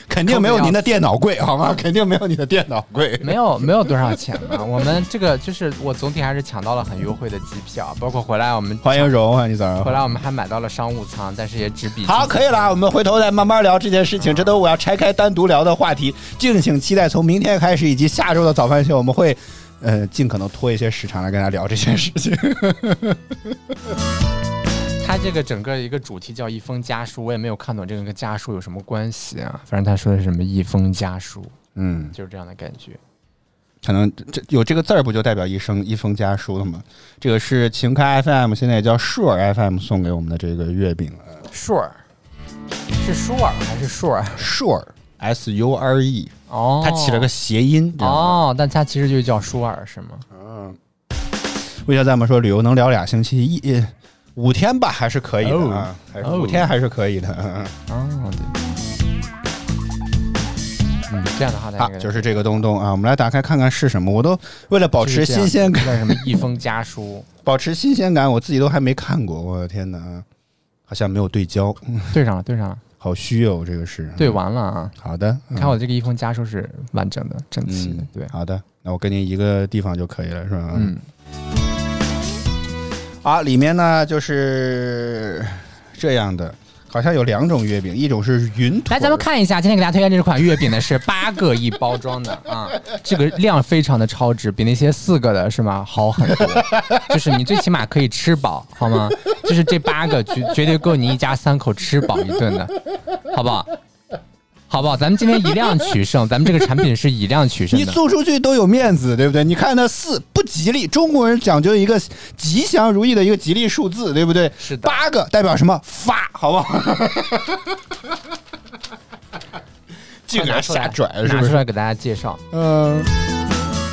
肯定没有您的电脑贵，好吗？肯定没有你的电脑贵。没有没有多少钱嘛。我们这个就是我总体还是抢到了很优惠的机票，包括回来我们 欢迎柔啊，你早上好回来我们还买到了商务舱，但是也只比好，可以了，我们回头再慢慢聊这件事情，这都我要拆开单独聊的话题，敬请期待。从明天开始以及下周的早饭秀，我们会呃尽可能拖一些时长来跟大家聊这件事情。他这个整个一个主题叫一封家书，我也没有看懂这个跟家书有什么关系啊。反正他说的是什么一封家书，嗯，就是这样的感觉。可能这有这个字儿不就代表一生一封家书了吗？这个是晴开 FM，现在也叫硕儿 FM 送给我们的这个月饼了。硕儿是舒尔还是硕儿？硕儿 S U R E，哦，它起了个谐音。哦，但它其实就叫舒尔是吗？魏小在们说旅游能聊俩星期，一呃五天吧，还是可以的啊，还是哦五天还是可以的。嗯哦，对。嗯，这样的话，啊，就是这个东东啊，我们来打开看看是什么。我都为了保持新鲜感，什么一封家书，保持新鲜感，我自己都还没看过。我的天哪，好像没有对焦，嗯对上了，对上了，好虚哦，这个是对完了啊。好的，你看我这个一封家书是完整的、整齐的，对，好的，那我跟您一个地方就可以了，是吧？嗯，啊，里面呢就是这样的，好像有两种月饼，一种是云，来，咱们看一下，今天给大家推荐这款月饼呢是八个一包装的啊，这个量非常的超值，比那些四个的是吗好很多，就是你最起码可以吃饱，好吗？就是这八个绝绝对够你一家三口吃饱一顿的，好不好？好不好？咱们今天以量取胜，咱们这个产品是以量取胜你。送出去都有面子，对不对？你看那四不吉利，中国人讲究一个吉祥如意的一个吉利数字，对不对？是的八个代表什么？发，好不好？这个拿出来瞎拽是不是？拿出来给大家介绍。嗯，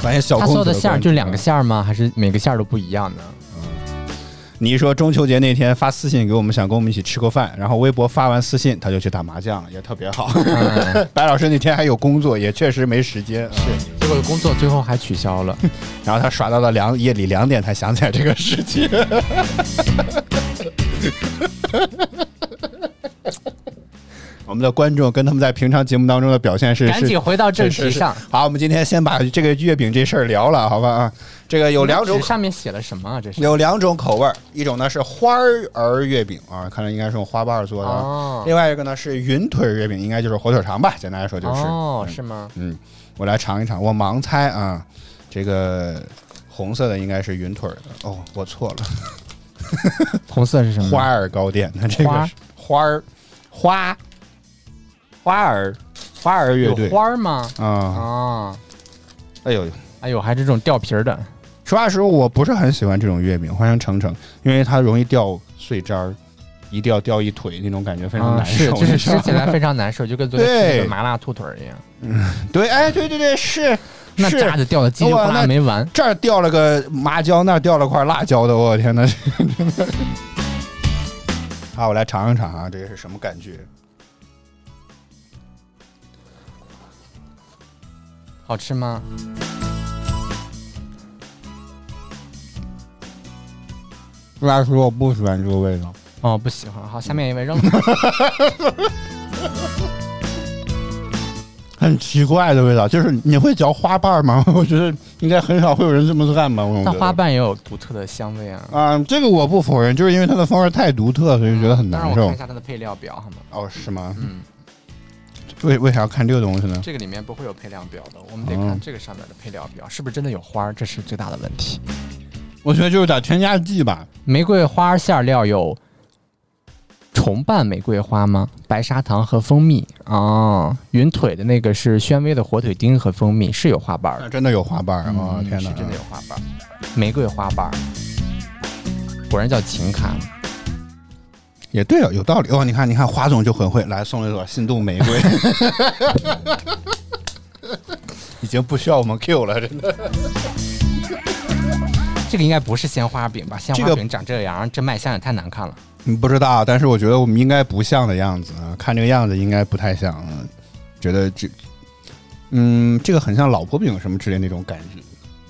发现小他公子所有的馅儿就两个馅儿吗？还是每个馅儿都不一样的？你一说中秋节那天发私信给我们，想跟我们一起吃个饭，然后微博发完私信，他就去打麻将了，也特别好。嗯 白老师那天还有工作，也确实没时间。是，结果工作最后还取消了。然后他耍到了两夜里两点才想起来这个事情。我们的观众跟他们在平常节目当中的表现是赶紧回到正题上。好，我们今天先把这个月饼这事儿聊了，好吧啊？这个有两种纸上面写了什么啊？这是有两种口味儿，一种呢是花儿月饼啊，看来应该是用花瓣儿做的另外一个呢是云腿儿月饼，应该就是火腿肠吧？简单来说就是。哦，嗯是吗？嗯，我来尝一尝，我盲猜啊，这个红色的应该是云腿儿的。哦，我错了，红色是什么？花儿糕点的这个花是花儿花花儿花儿乐队花儿吗？啊。啊，哎呦，哎呦，还是这种掉皮儿的。实话实说，我不是很喜欢这种月饼，换成程程，因为它容易掉碎渣儿，一掉掉一腿那种感觉非常啊，难受。是，就是吃起来非常难受，就跟昨天吃那对个麻辣兔腿儿一样，嗯对，哎，对对对，是是那渣子掉的叽里哗啦没完。这儿掉了个麻椒，那儿掉了块辣椒的，我天哪！好，我来尝一尝啊，这是什么感觉？好吃吗？实话实说，我不喜欢这个味道。哦，不喜欢。好，下面一位扔了。很奇怪的味道，就是你会嚼花瓣吗？我觉得应该很少会有人这么干吧。我觉花瓣也有独特的香味啊。啊、这个我不否认，就是因为它的风味太独特，所以觉得很难受我看一。下它的配料表好吗？哦，是吗？嗯，为为啥要看这个东西呢？这个里面不会有配料表的，我们得哦看这个上面的配料表是不是真的有花儿，这是最大的问题。我觉得就是点添加剂吧。玫瑰花馅料有重瓣玫瑰花吗？白砂糖和蜂蜜哦。云腿的那个是宣威的火腿丁和蜂蜜，是有花瓣儿的。啊真的有花瓣儿啊！嗯天哪，是真的有花瓣儿，玫瑰花瓣儿，果然叫情卡。也对啊，有道理哦。你看，你看，花总就很会，来送了一朵心动玫瑰，已经不需要我们 Q 了，真的。这个应该不是鲜花饼吧？鲜这个花饼长这样，这卖相也太难看了。嗯不知道，但是我觉得我们应该不像的样子啊，看这个样子应该不太像。嗯觉得这，嗯，这个很像老婆饼什么之类那种感觉。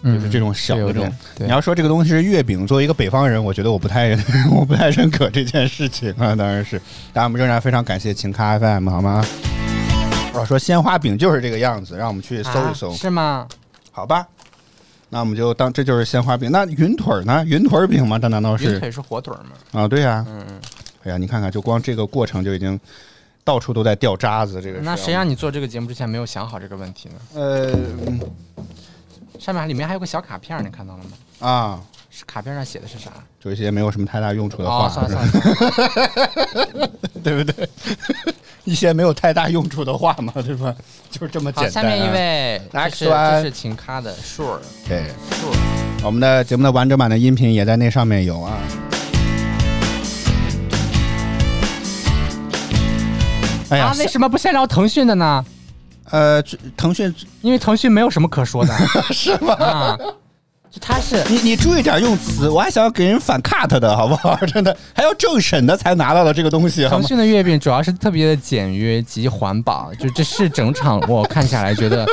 就是这种小的这种你要说这个东西是月饼，作为一个北方人，我觉得我不太 我不太认可这件事情啊。当然是，但我们仍然非常感谢晴咖 FM 好吗？我说鲜花饼就是这个样子，让我们去搜一搜，啊是吗？好吧？那我们就当这就是鲜花饼。那云腿儿呢？云腿儿饼吗？这难道是云腿是火腿儿吗？啊？对呀、嗯嗯。哎呀，你看看，就光这个过程就已经到处都在掉渣子。这个那谁让你做这个节目之前没有想好这个问题呢？呃嗯上面里面还有个小卡片儿，你看到了吗？啊，是卡片上写的是啥？就一些没有什么太大用处的话，哦，算了算了，对不对？一些没有太大用处的话嘛，对吧？就是这么，简单、啊。下面一位，这 Next 是 one 这是秦咖的 Sure 对，Sure，我们的节目的完整版的音频也在那上面有啊。哎呀啊，，为什么不先聊腾讯的呢？呃，腾讯，因为腾讯没有什么可说的，是吗？啊，就他是你你注意点用词，我还想要给人反 cut 的好不好？真的，还要政审的才拿到了这个东西，腾讯的月饼主要是特别的简约及环保，就这是整场我看下来觉得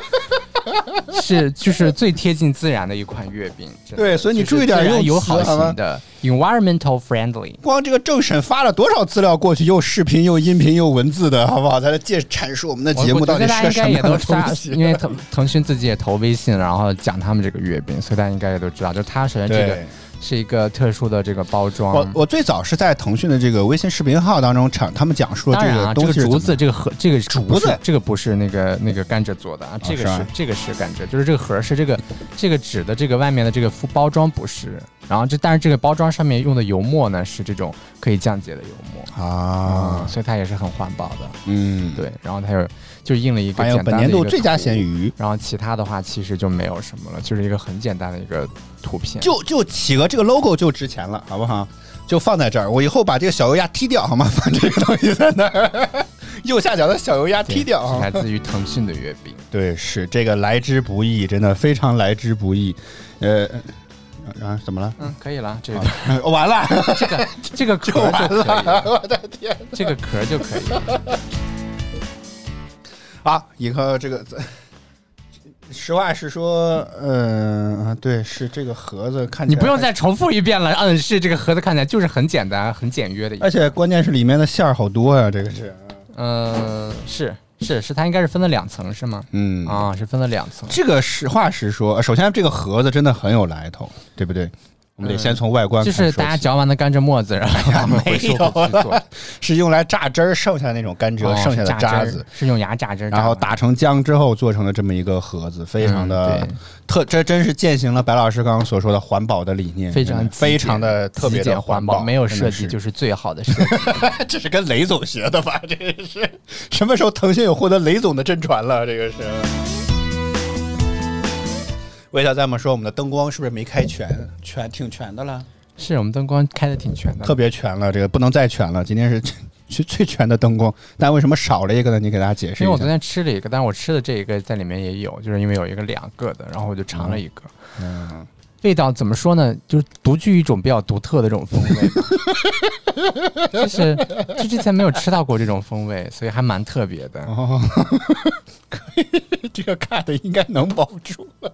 是就是最贴近自然的一款月饼。对所以你注意点用友好型的 environmental friendly。光这个政审发了多少资料过去，又视频又音频又文字的，好不好？在这介阐述我们的节目到底是什么样的都知道东，西。因为腾腾讯自己也投微信，然后讲他们这个月饼，所以大家应该也都知道，就它首先这个对，是一个特殊的这个包装。我我最早是在腾讯的这个微信视频号当中讲，他们讲述了这当然啊，这东西竹子，这个盒，这个竹子这个不是那个那个甘蔗做的啊，这个是这个是甘蔗，就是这个盒是这个这个纸的这个外面的这个附包装不是，然后这但是这个包装上面用的油墨呢是这种可以降解的油墨。啊，所以它也是很环保的。嗯，对，然后它有就印了一个本简单的一个年度最佳咸鱼，然后其他的话其实就没有什么了，就是一个很简单的一个图片。就就企鹅这个 logo 就值钱了，好不好？就放在这儿，我以后把这个小油鸭踢掉，好吗？放这个东西在那儿，右下角的小油鸭踢掉啊来！自于腾讯的月饼。对，是这个来之不易，真的非常来之不易。呃，啊，怎么了？嗯，可以了，这个啊完了，这个这个壳就可以了，我的天，这个壳就可以了。啊！以后这个，实话实说，嗯、啊对，是这个盒子看起来，你不用再重复一遍了。嗯，是这个盒子看起来就是很简单、很简约的。而且关键是里面的馅儿好多呀，这个是，嗯，是是是，它应该是分了两层是吗？嗯啊，是分了两层。这个实话实说，呃首先这个盒子真的很有来头，对不对？我们得先从外观就是大家嚼完的甘蔗沫子，然后他们回收去做。是用来榨汁儿剩下那种甘蔗、哦剩下的榨渣子，是用牙榨汁然后打成浆之后做成了这么一个盒子，非常的嗯特，这真是践行了白老师刚刚所说的环保的理念，非常非常的特别环保，没有设计就是最好的设计。这是跟雷总学的吧？这个是什么时候腾讯有获得雷总的真传了？这个是。魏小在我们说我们的灯光是不是没开全？全挺全的了，是我们灯光开的挺全的，特别全了，这个不能再全了。今天是最 最全的灯光，但为什么少了一个呢？你给大家解释一下。因为我昨天吃了一个，但是我吃的这一个在里面也有，就是因为有一个两个的，然后我就尝了一个。嗯，味道怎么说呢？就是独具一种比较独特的这种风味，就是就之前没有吃到过这种风味，所以还蛮特别的。哦，可以，这个 cut 应该能保住了。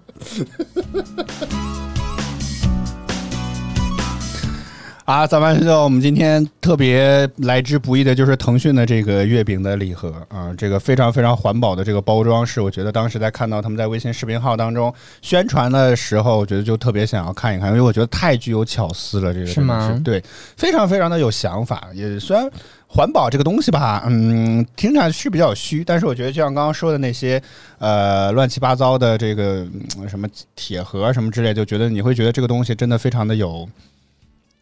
啊，咱们知道我们今天特别来之不易的就是腾讯的这个月饼的礼盒啊，这个非常非常环保的这个包装是，我觉得当时在看到他们在微信视频号当中宣传的时候，我觉得就特别想要看一看，因为我觉得太具有巧思了，这个是吗对，非常非常的有想法，也虽然。环保这个东西吧，嗯，听上去比较虚，但是我觉得就像刚刚说的那些，呃，乱七八糟的这个、嗯什么铁盒什么之类，就觉得你会觉得这个东西真的非常的有，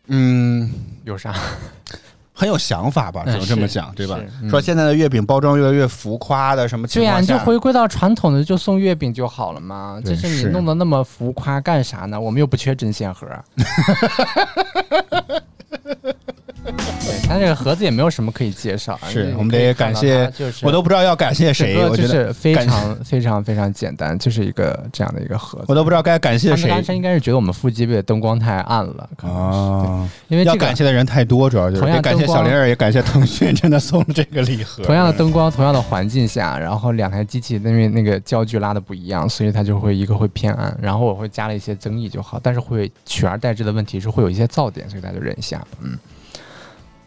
嗯，有啥？很有想法吧，只嗯能这么是讲，对吧说现在的月饼包装越来越浮夸的什么情对呀、你就，回归到传统的，就送月饼就好了嘛。就是你弄得那么浮夸干啥呢？我们又不缺针线盒。对，它这个盒子也没有什么可以介绍，是我们得感谢就是我都不知道要感谢谁，我觉得非常非常非常简单，就是一个这样的一个盒子。我都不知道该感谢谁他们当时应该是觉得我们腹肌位的灯光太暗了，可能是啊。因为这个要感谢的人太多，主要就是感谢小玲儿，也感谢腾讯，真的送了这个礼盒。同样的灯光、同样的环境下，然后两台机器因为那个焦距拉的不一样，所以它就会一个会偏暗，然后我会加了一些增益就好，但是会取而代之的问题是会有一些噪点，所以大家就忍一下。嗯，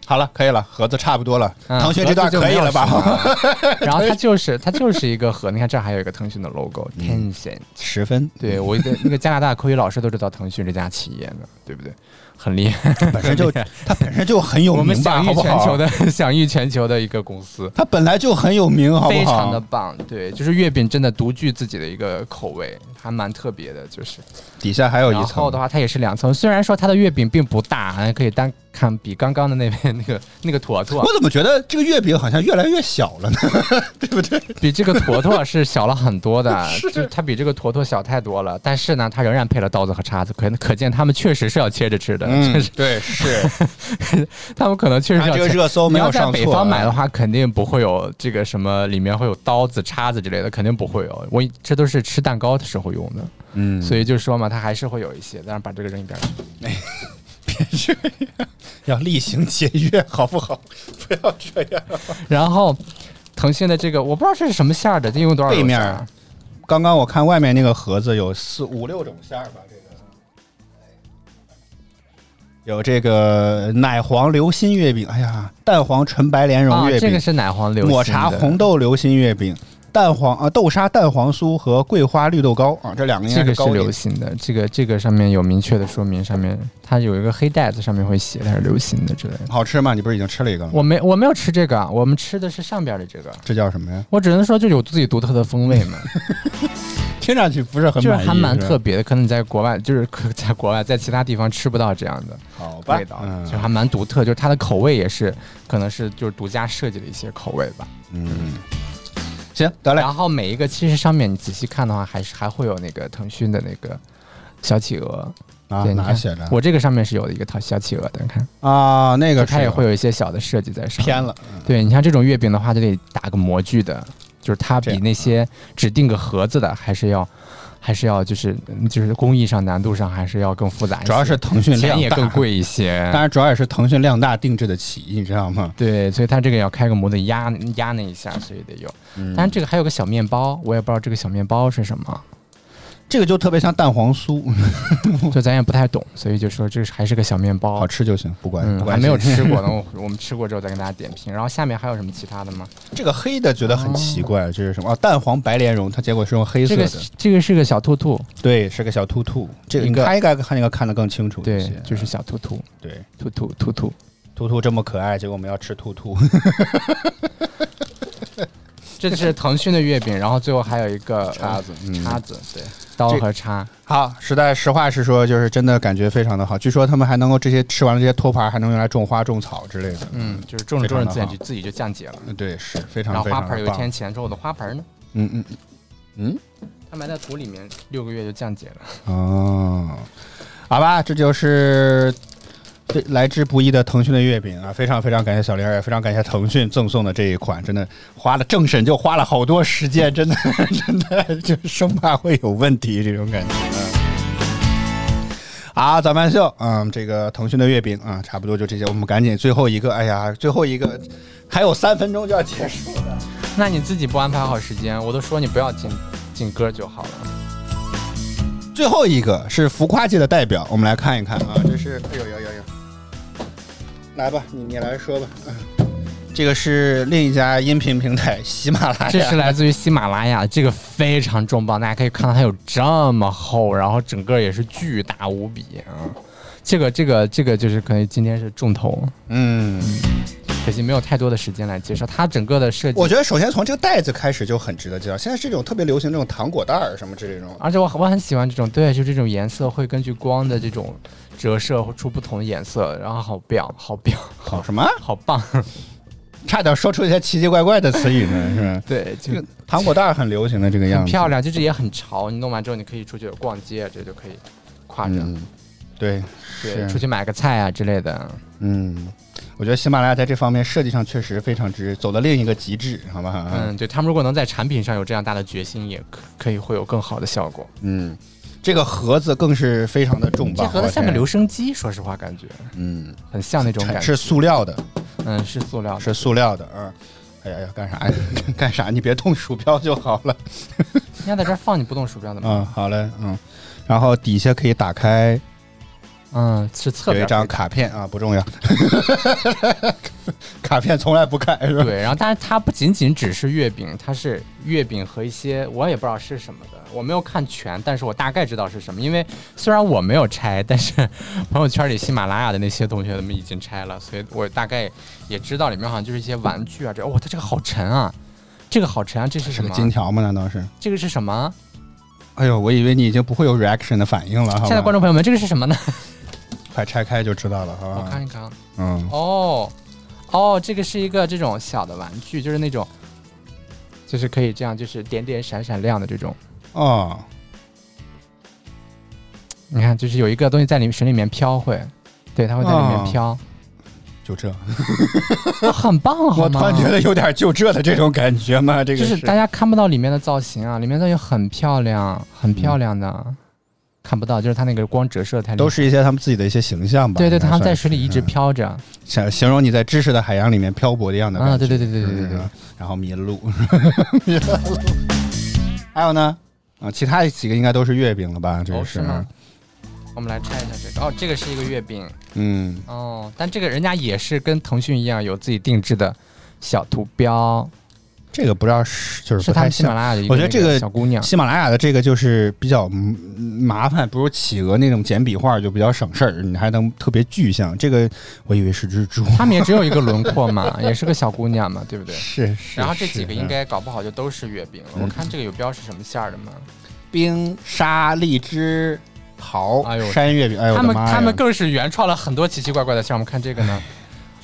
好了，可以了，盒子差不多了，嗯腾讯这段可以了吧？然后它就是它就是一个盒，你看这儿还有一个腾讯的 logo 嗯 Tencent。十分，对我一个那个加拿大口语老师都知道腾讯这家企业呢，对不对？很厉害，本身就它本身就很有我们名吧，享誉好不好？全球的享誉全球的一个公司。它本来就很有名，好不非常的好？棒，对，就是月饼真的独具自己的一个口味，还蛮特别的，就是。底下还有一然后层的话，它也是两层，虽然说它的月饼并不大，还可以单看比刚刚的那边那个 那个坨坨我，怎么觉得这个月饼好像越来越小了呢？对不对？比这个坨坨是小了很多的，就它比这个坨坨小太多了。但是呢，它仍然配了刀子和叉子，可可见他们确实是要切着吃的，就是对，是。他们可能确实看这个要切热搜没有你要在北上错啊方买的话，肯定不会有这个什么，里面会有刀子、叉子之类的，肯定不会有。我这都是吃蛋糕的时候用的，嗯，所以就说嘛，它还是会有一些，但是把这个扔一边去。别这样，要厉行节约，好不好？不要这样。然后腾讯的这个，我不知道这是什么馅儿的，这一共多少背面啊？刚刚我看外面那个盒子有四五六种馅儿吧，这个有这个奶黄流心月饼，哎呀，蛋黄纯白莲蓉啊，月饼，这个是奶黄流心抹茶红豆流心月饼，蛋黄啊豆沙蛋黄酥和桂花绿豆糕啊，这两个应这个是流。行的，这个这个上面有明确的说明，上面它有一个黑袋子，上面会写它是流行的之类的。好吃吗？你不是已经吃了一个了吗？我没我没有吃这个，我们吃的是上边的这个。这叫什么呀？我只能说就有自己独特的风味嘛。听上去不是很，就是还蛮特别的，可能你在国外，就是可在国外，在其他地方吃不到这样的好吧味道，嗯就还蛮独特。就是它的口味也是，可能是就是独家设计的一些口味吧。嗯，行，得嘞，然后每一个其实上面你仔细看的话，还是还会有那个腾讯的那个小企鹅。啊，对，哪写的？我这个上面是有一个套小企鹅的，你看，啊，那个它也会有有一些小的设计在上面。偏了，对你像这种月饼的话，就得打个模具的，就是它比那些只定个盒子的还是要，还是要就是嗯就是工艺上难度上还是要更复杂一些，主要是腾讯量也更，贵一些。当然主要也是腾讯量大定制的起，你知道吗？对，所以它这个要开个模子压压那一下，所以得有。当然这个还有个小面包，我也不知道这个小面包是什么，这个就特别像蛋黄酥，就咱也不太懂，所以就说这是还是个小面包好。吃就行，不管嗯，不管还没有吃过呢，我我们吃过之后再跟大家点评。然后下面还有什么其他的吗？这个黑的觉得很奇怪，这是什么？哦，蛋黄白莲蓉，它结果是用黑色这个的，这个是个小兔兔，对，是个小兔兔。这个一个他应该看那个看得更清楚一对，，就是小兔兔，对，兔兔兔兔。兔兔这么可爱，结果我们要吃兔兔。这是腾讯的月饼，然后最后还有一个 叉子嗯叉子，对，刀和叉。好，实在实话实说，就是真的感觉非常的好。据说他们还能够这些吃完了这些托盘，还能用来种花种草之类的。嗯，就是种着种着自己就自己就降解了。嗯，对，是非常然后花盆有一天。起来之后，我的花盆呢，嗯嗯嗯它埋在土里面六个月就降解了。嗯，哦，好吧，这就是对来之不易的腾讯的月饼啊，非常非常感谢小玲儿，也非常感谢腾讯赠送的这一款，真的花了政审就花了好多时间，真的真的就生怕会有问题这种感觉。啊好，早班秀，嗯，这个腾讯的月饼啊，差不多就这些，我们赶紧最后一个，哎呀，最后一个还有三分钟就要结束了。那你自己不安排好时间，我都说你不要进进歌就好了。最后一个是浮夸界的代表，我们来看一看啊，这是，哎呦呦呦呦，来吧，你你来说吧。嗯这个是另一家音频平台喜马拉雅，这是来自于喜马拉雅，这个非常重磅，大家可以看到它有这么厚，然后整个也是巨大无比啊。这个这个这个就是可能今天是重头，嗯，可惜没有太多的时间来介绍它整个的设计。我觉得首先从这个袋子开始就很值得介绍。现在是这种特别流行这种糖果袋儿什么之类这种，而且我我很喜欢这种，对，就这种颜色会根据光的这种折射出不同的颜色，然后好表，好表，好什么？好棒。差点说出一些奇奇怪怪的词语呢，是吧？对，这个糖果袋很流行的这个样子，很漂亮，就是也很潮。你弄完之后，你可以出去逛街，这就可以挎着，嗯，对，对，是出去买个菜啊之类的。嗯，我觉得喜马拉雅在这方面设计上确实非常之走到另一个极致，好不好？嗯，对他们如果能在产品上有这样大的决心，也可可以会有更好的效果。嗯，这个盒子更是非常的重磅，这盒子像个留声机，说实话感觉嗯，很像那种感觉。是塑料的，嗯，是塑料的，是塑料的，嗯。哎呀呀，干啥呀？干啥？你别动鼠标就好了。你要在这儿放你不动鼠标怎么？嗯，好嘞，嗯。然后底下可以打开，嗯，是侧边有一张卡片啊，不重要。卡片从来不看，是吧？对，然后但是它不仅仅只是月饼，它是月饼和一些我也不知道是什么的，我没有看全，但是我大概知道是什么。因为虽然我没有拆，但是朋友圈里喜马拉雅的那些同学们已经拆了，所以我大概也知道里面好像就是一些玩具啊。这哦，它这个好沉啊，这个好沉啊，这是是个什么？金条吗？难道是？这个是什么？哎呦，我以为你已经不会有 reaction 的反应了，好吧现在观众朋友们，这个是什么呢？快拆开就知道了，好吧？我看一看啊。嗯，哦，哦，这个是一个这种小的玩具，就是那种，就是可以这样，就是点点闪闪亮的这种。哦，你看，就是有一个东西在里面水里面飘会，对，它会在里面哦飘，就这，哦很棒，好吗？我突然觉得有点就这的这种感觉嘛，这个就是大家看不到里面的造型啊，里面造型很漂亮，很漂亮的，看不到，就是它那个光折射太都是一些他们自己的一些形象吧。对对，他们在水里一直是，飘着嗯想形容你在知识的海洋里面漂泊的样的感觉。啊，对对对对对对对，然后迷路，迷了路。还有呢？啊，其他几个应该都是月饼了吧？这哦是我们来拆一下这个，哦，这个是一个月饼，嗯，哦，但这个人家也是跟腾讯一样有自己定制的小图标，这个不知道是就是是他们喜马。拉雅的一个我觉得这个小姑娘，喜马拉雅的这个就是比较嗯麻烦，不如企鹅那种简笔画就比较省事儿，你还能特别具象。这个我以为是只猪，他们也只有一个 轮廓嘛，也是个小姑娘嘛，对不对？是是。然后这几个应该搞不好就都是月饼了。嗯我看这个有标是什么馅儿的吗？冰沙荔枝桃哎呦山月饼，哎呦我他们！他们更是原创了很多奇奇怪怪的，馅儿我们看这个呢，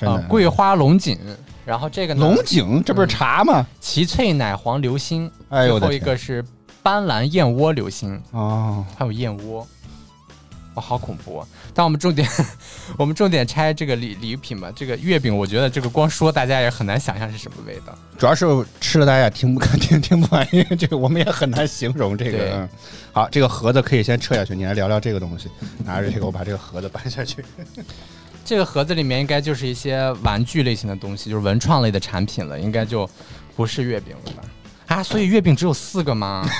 啊，桂花龙井，然后这个呢龙井，这不是茶吗？奇脆奶黄流心，哎呦最后一个是斑斓燕窝流心，哦，还有燕窝，哇，好恐怖、啊！但我们重点，我们重点拆这个礼礼品吧。这个月饼，我觉得这个光说大家也很难想象是什么味道。主要是吃了大家也听不 听听不完，因为这个我们也很难形容这个。嗯好，这个盒子可以先撤下去，你来聊聊这个东西。拿着这个，我把这个盒子搬下去。这个盒子里面应该就是一些玩具类型的东西，就是文创类的产品了，应该就不是月饼了吧？啊，所以月饼只有四个吗？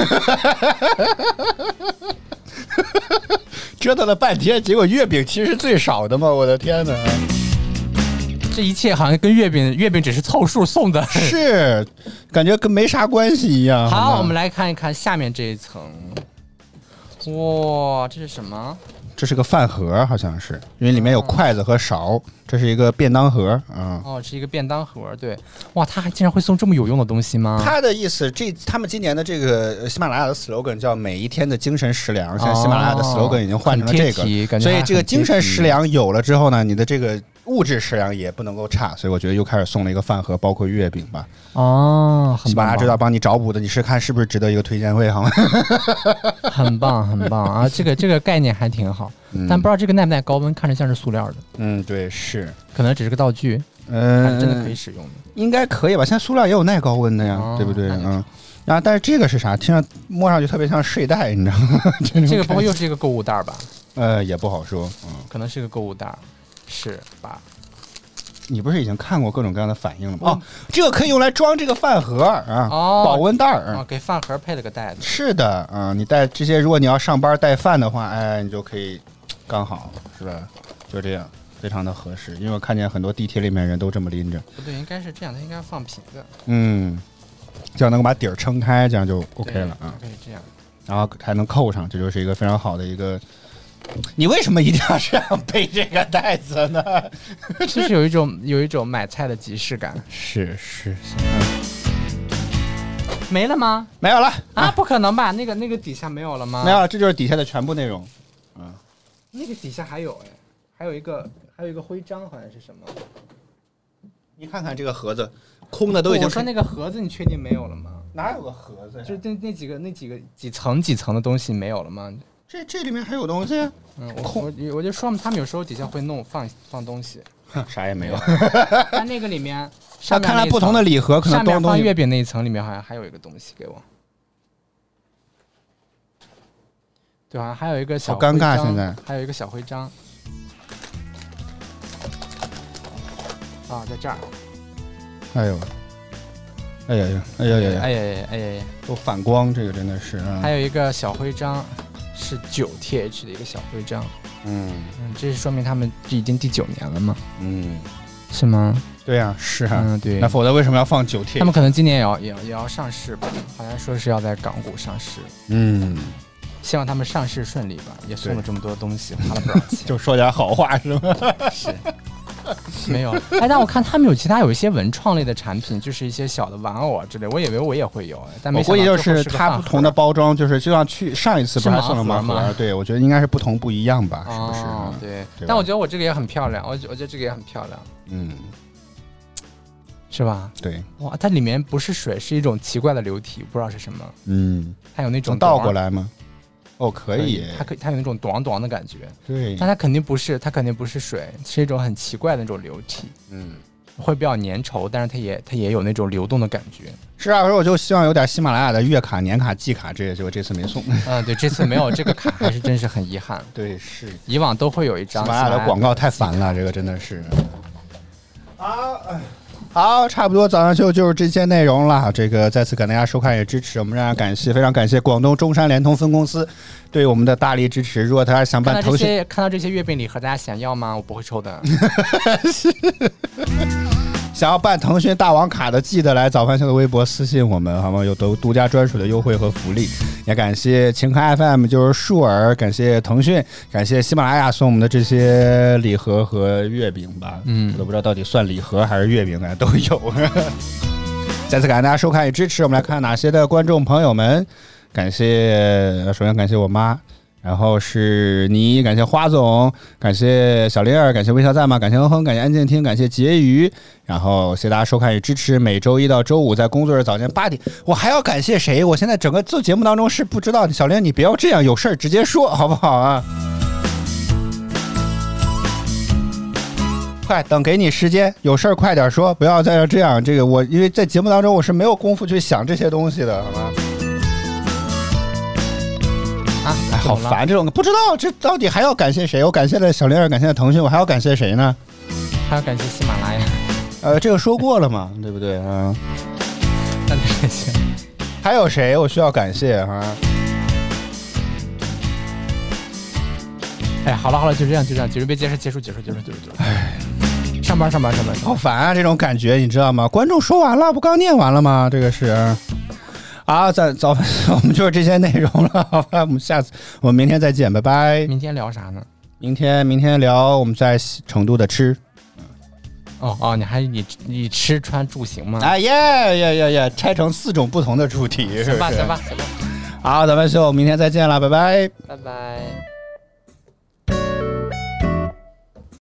折腾了半天，结果月饼其实是最少的嘛！我的天哪！这一切好像跟月饼，月饼只是凑数送的。是，感觉跟没啥关系一样。好，我们来，来看一看下面这一层。哇，这是什么？这是个饭盒，好像是，因为里面有筷子和勺。这是一个便当盒啊。哦，是一个便当盒。对，哇，他还竟然会送这么有用的东西吗？他的意思，这他们今年的这个呃喜马拉雅的 slogan 叫“每一天的精神食粮”，现在喜马拉雅的哦 slogan 已经换成了这个，所以这个精神食粮有了之后呢，你的这个物质食粮也不能够差，所以我觉得又开始送了一个饭盒，包括月饼吧。哦，很棒，喜马拉雅知道帮你找补的，你是看是不是值得一个推荐位好吗？很棒，很棒啊！这个这个概念还挺好，但不知道这个耐不耐高温，看着像是塑料的，嗯，对，是，可能只是个道具，嗯，真的可以使用的。应该可以吧？现在塑料也有耐高温的呀，哦对不对？嗯。然后，但是这个是啥？听上摸上去特别像睡袋，你知道吗？这个不会又是一个购物袋吧？呃也不好说。嗯，可能是个购物袋儿，是吧？你不是已经看过各种各样的反应了吗？哦，这个可以用来装这个饭盒啊，哦保温袋儿。哦，给饭盒配了个袋子。是的，啊，你带这些，如果你要上班带饭的话，哎，你就可以刚好是吧？就这样，非常的合适。因为我看见很多地铁里面人都这么拎着，不对，应该是这样，它应该放平的。嗯，这样能够把底儿撑开，这样就 OK 了啊。可以这样。然后还能扣上，这就是一个非常好的一个。你为什么一定要这样背这个袋子呢？就是有一种有一种买菜的即视感。是是，没了吗？没有了啊，不可能吧？那个那个底下没有了吗？没有，了，这就是底下的全部内容。嗯那个底下还有哎，还有一个还有一个徽章，好像是什么？你看看这个盒子，空的都已经我说那个盒子，你确定没有了吗？哪有个盒子呀？就那那几个那几个几层几层的东西没有了吗？这这里面还有东西？嗯，我我我就说嘛，他们有时候底下会弄放放东西，啥也没有。但那个里面那上面看来不同的礼盒可能东西。放月饼那一层里面好像还有一个东西给我。对啊，还有一个小好尴尬现在还有一个小徽章。啊，在这儿，哎呦，哎呀呀，哎呀呀呀，哎呀呀，哎呀呀，都反光，这个真的是啊。还有一个小徽章，是九 TH 的一个小徽章。嗯嗯，这是说明他们这已经第九年了嘛？嗯，是吗？对呀，是啊。嗯，对。那否则为什么要放九 T？他们可能今年也要也要也要上市吧？好像说是要在港股上市，嗯，希望他们上市顺利吧。也送了这么多东西，花了不少钱。就说点好话是吗？是，没有。哎，但我看他们有其他有一些文创类的产品，就是一些小的玩偶啊之类，我以为我也会有，哎但没我估计就是它不同的包装，就是就像去上一次不是还送了盲盒？对，我觉得应该是不同不一样吧，是不是？哦，对。对但我觉得我这个也很漂亮，我觉我觉得这个也很漂亮，嗯，是吧？对，哇，它里面不是水，是一种奇怪的流体，不知道是什么。嗯，还有那种能倒过来吗？哦，可以，它可以，它有那种短短的感觉，对，但它肯定不是，它肯定不是水，是一种很奇怪的那种流体，嗯。会比较粘稠，但是它也它也有那种流动的感觉。是啊，所以我就希望有点喜马拉雅的月卡、年卡、季卡这些，结果这次没送。嗯，对，这次没有这个卡，还是真是很遗憾。对，是以往都会有一张喜张马拉雅的广告太烦了，这个真的是。好，好，差不多早上秀就是这些内容了。这个再次感谢大家收看也支持，我们非常感谢，非常感谢广东中山联通分公司对我们的大力支持。如果大家想办腾讯，些看到这些月饼礼盒，大家想要吗？我不会抽的。想要办腾讯大王卡的，记得来早饭秀的微博私信我们，好吗？有独独家专属的优惠和福利。也感谢晴开 FM，就是树儿，感谢腾讯，感谢喜马拉雅送我们的这些礼盒和月饼吧。嗯我都不知道到底算礼盒还是月饼呢，都有。再次感谢大家收看与支持，我们来看看哪些的观众朋友们感谢，首先感谢我妈，然后是你，感谢花总，感谢小玲儿，感谢微笑在吗？感谢哼哼，感谢安静听，感谢婕妤，然后谢谢大家收看与支持。每周一到周五在工作日早间八点，我还要感谢谁？我现在整个做节目当中是不知道，小玲你不要这样，有事儿。直接说好不好啊？快，等给你时间，有事儿。快点说，不要再这样。这个我因为在节目当中我是没有功夫去想这些东西的，好吗？好！烦这种，不知道这到底还要感谢谁？我感谢了小玲儿，感谢了腾讯，我还要感谢谁呢？还要感谢喜马拉雅，呃，这个说过了嘛，对不对啊？那就感谢。还有谁我需要感谢啊？哎，好了好了，就这样就这样，结束别结束结束结束结束结束结束。哎，上班上班上班。好烦啊，这种感觉你知道吗？观众说完了，不刚念完了吗？这个是。啊，咱早 我们就是这些内容了，好吧？我们下次我们明天再见，拜拜。明天聊啥呢？明天明天聊我们在成都的吃。哦哦，你还你你吃穿住行吗？哎耶耶耶耶，拆成四种不同的主题？行吧行吧行吧，好，咱们就明天再见了，拜拜。拜拜。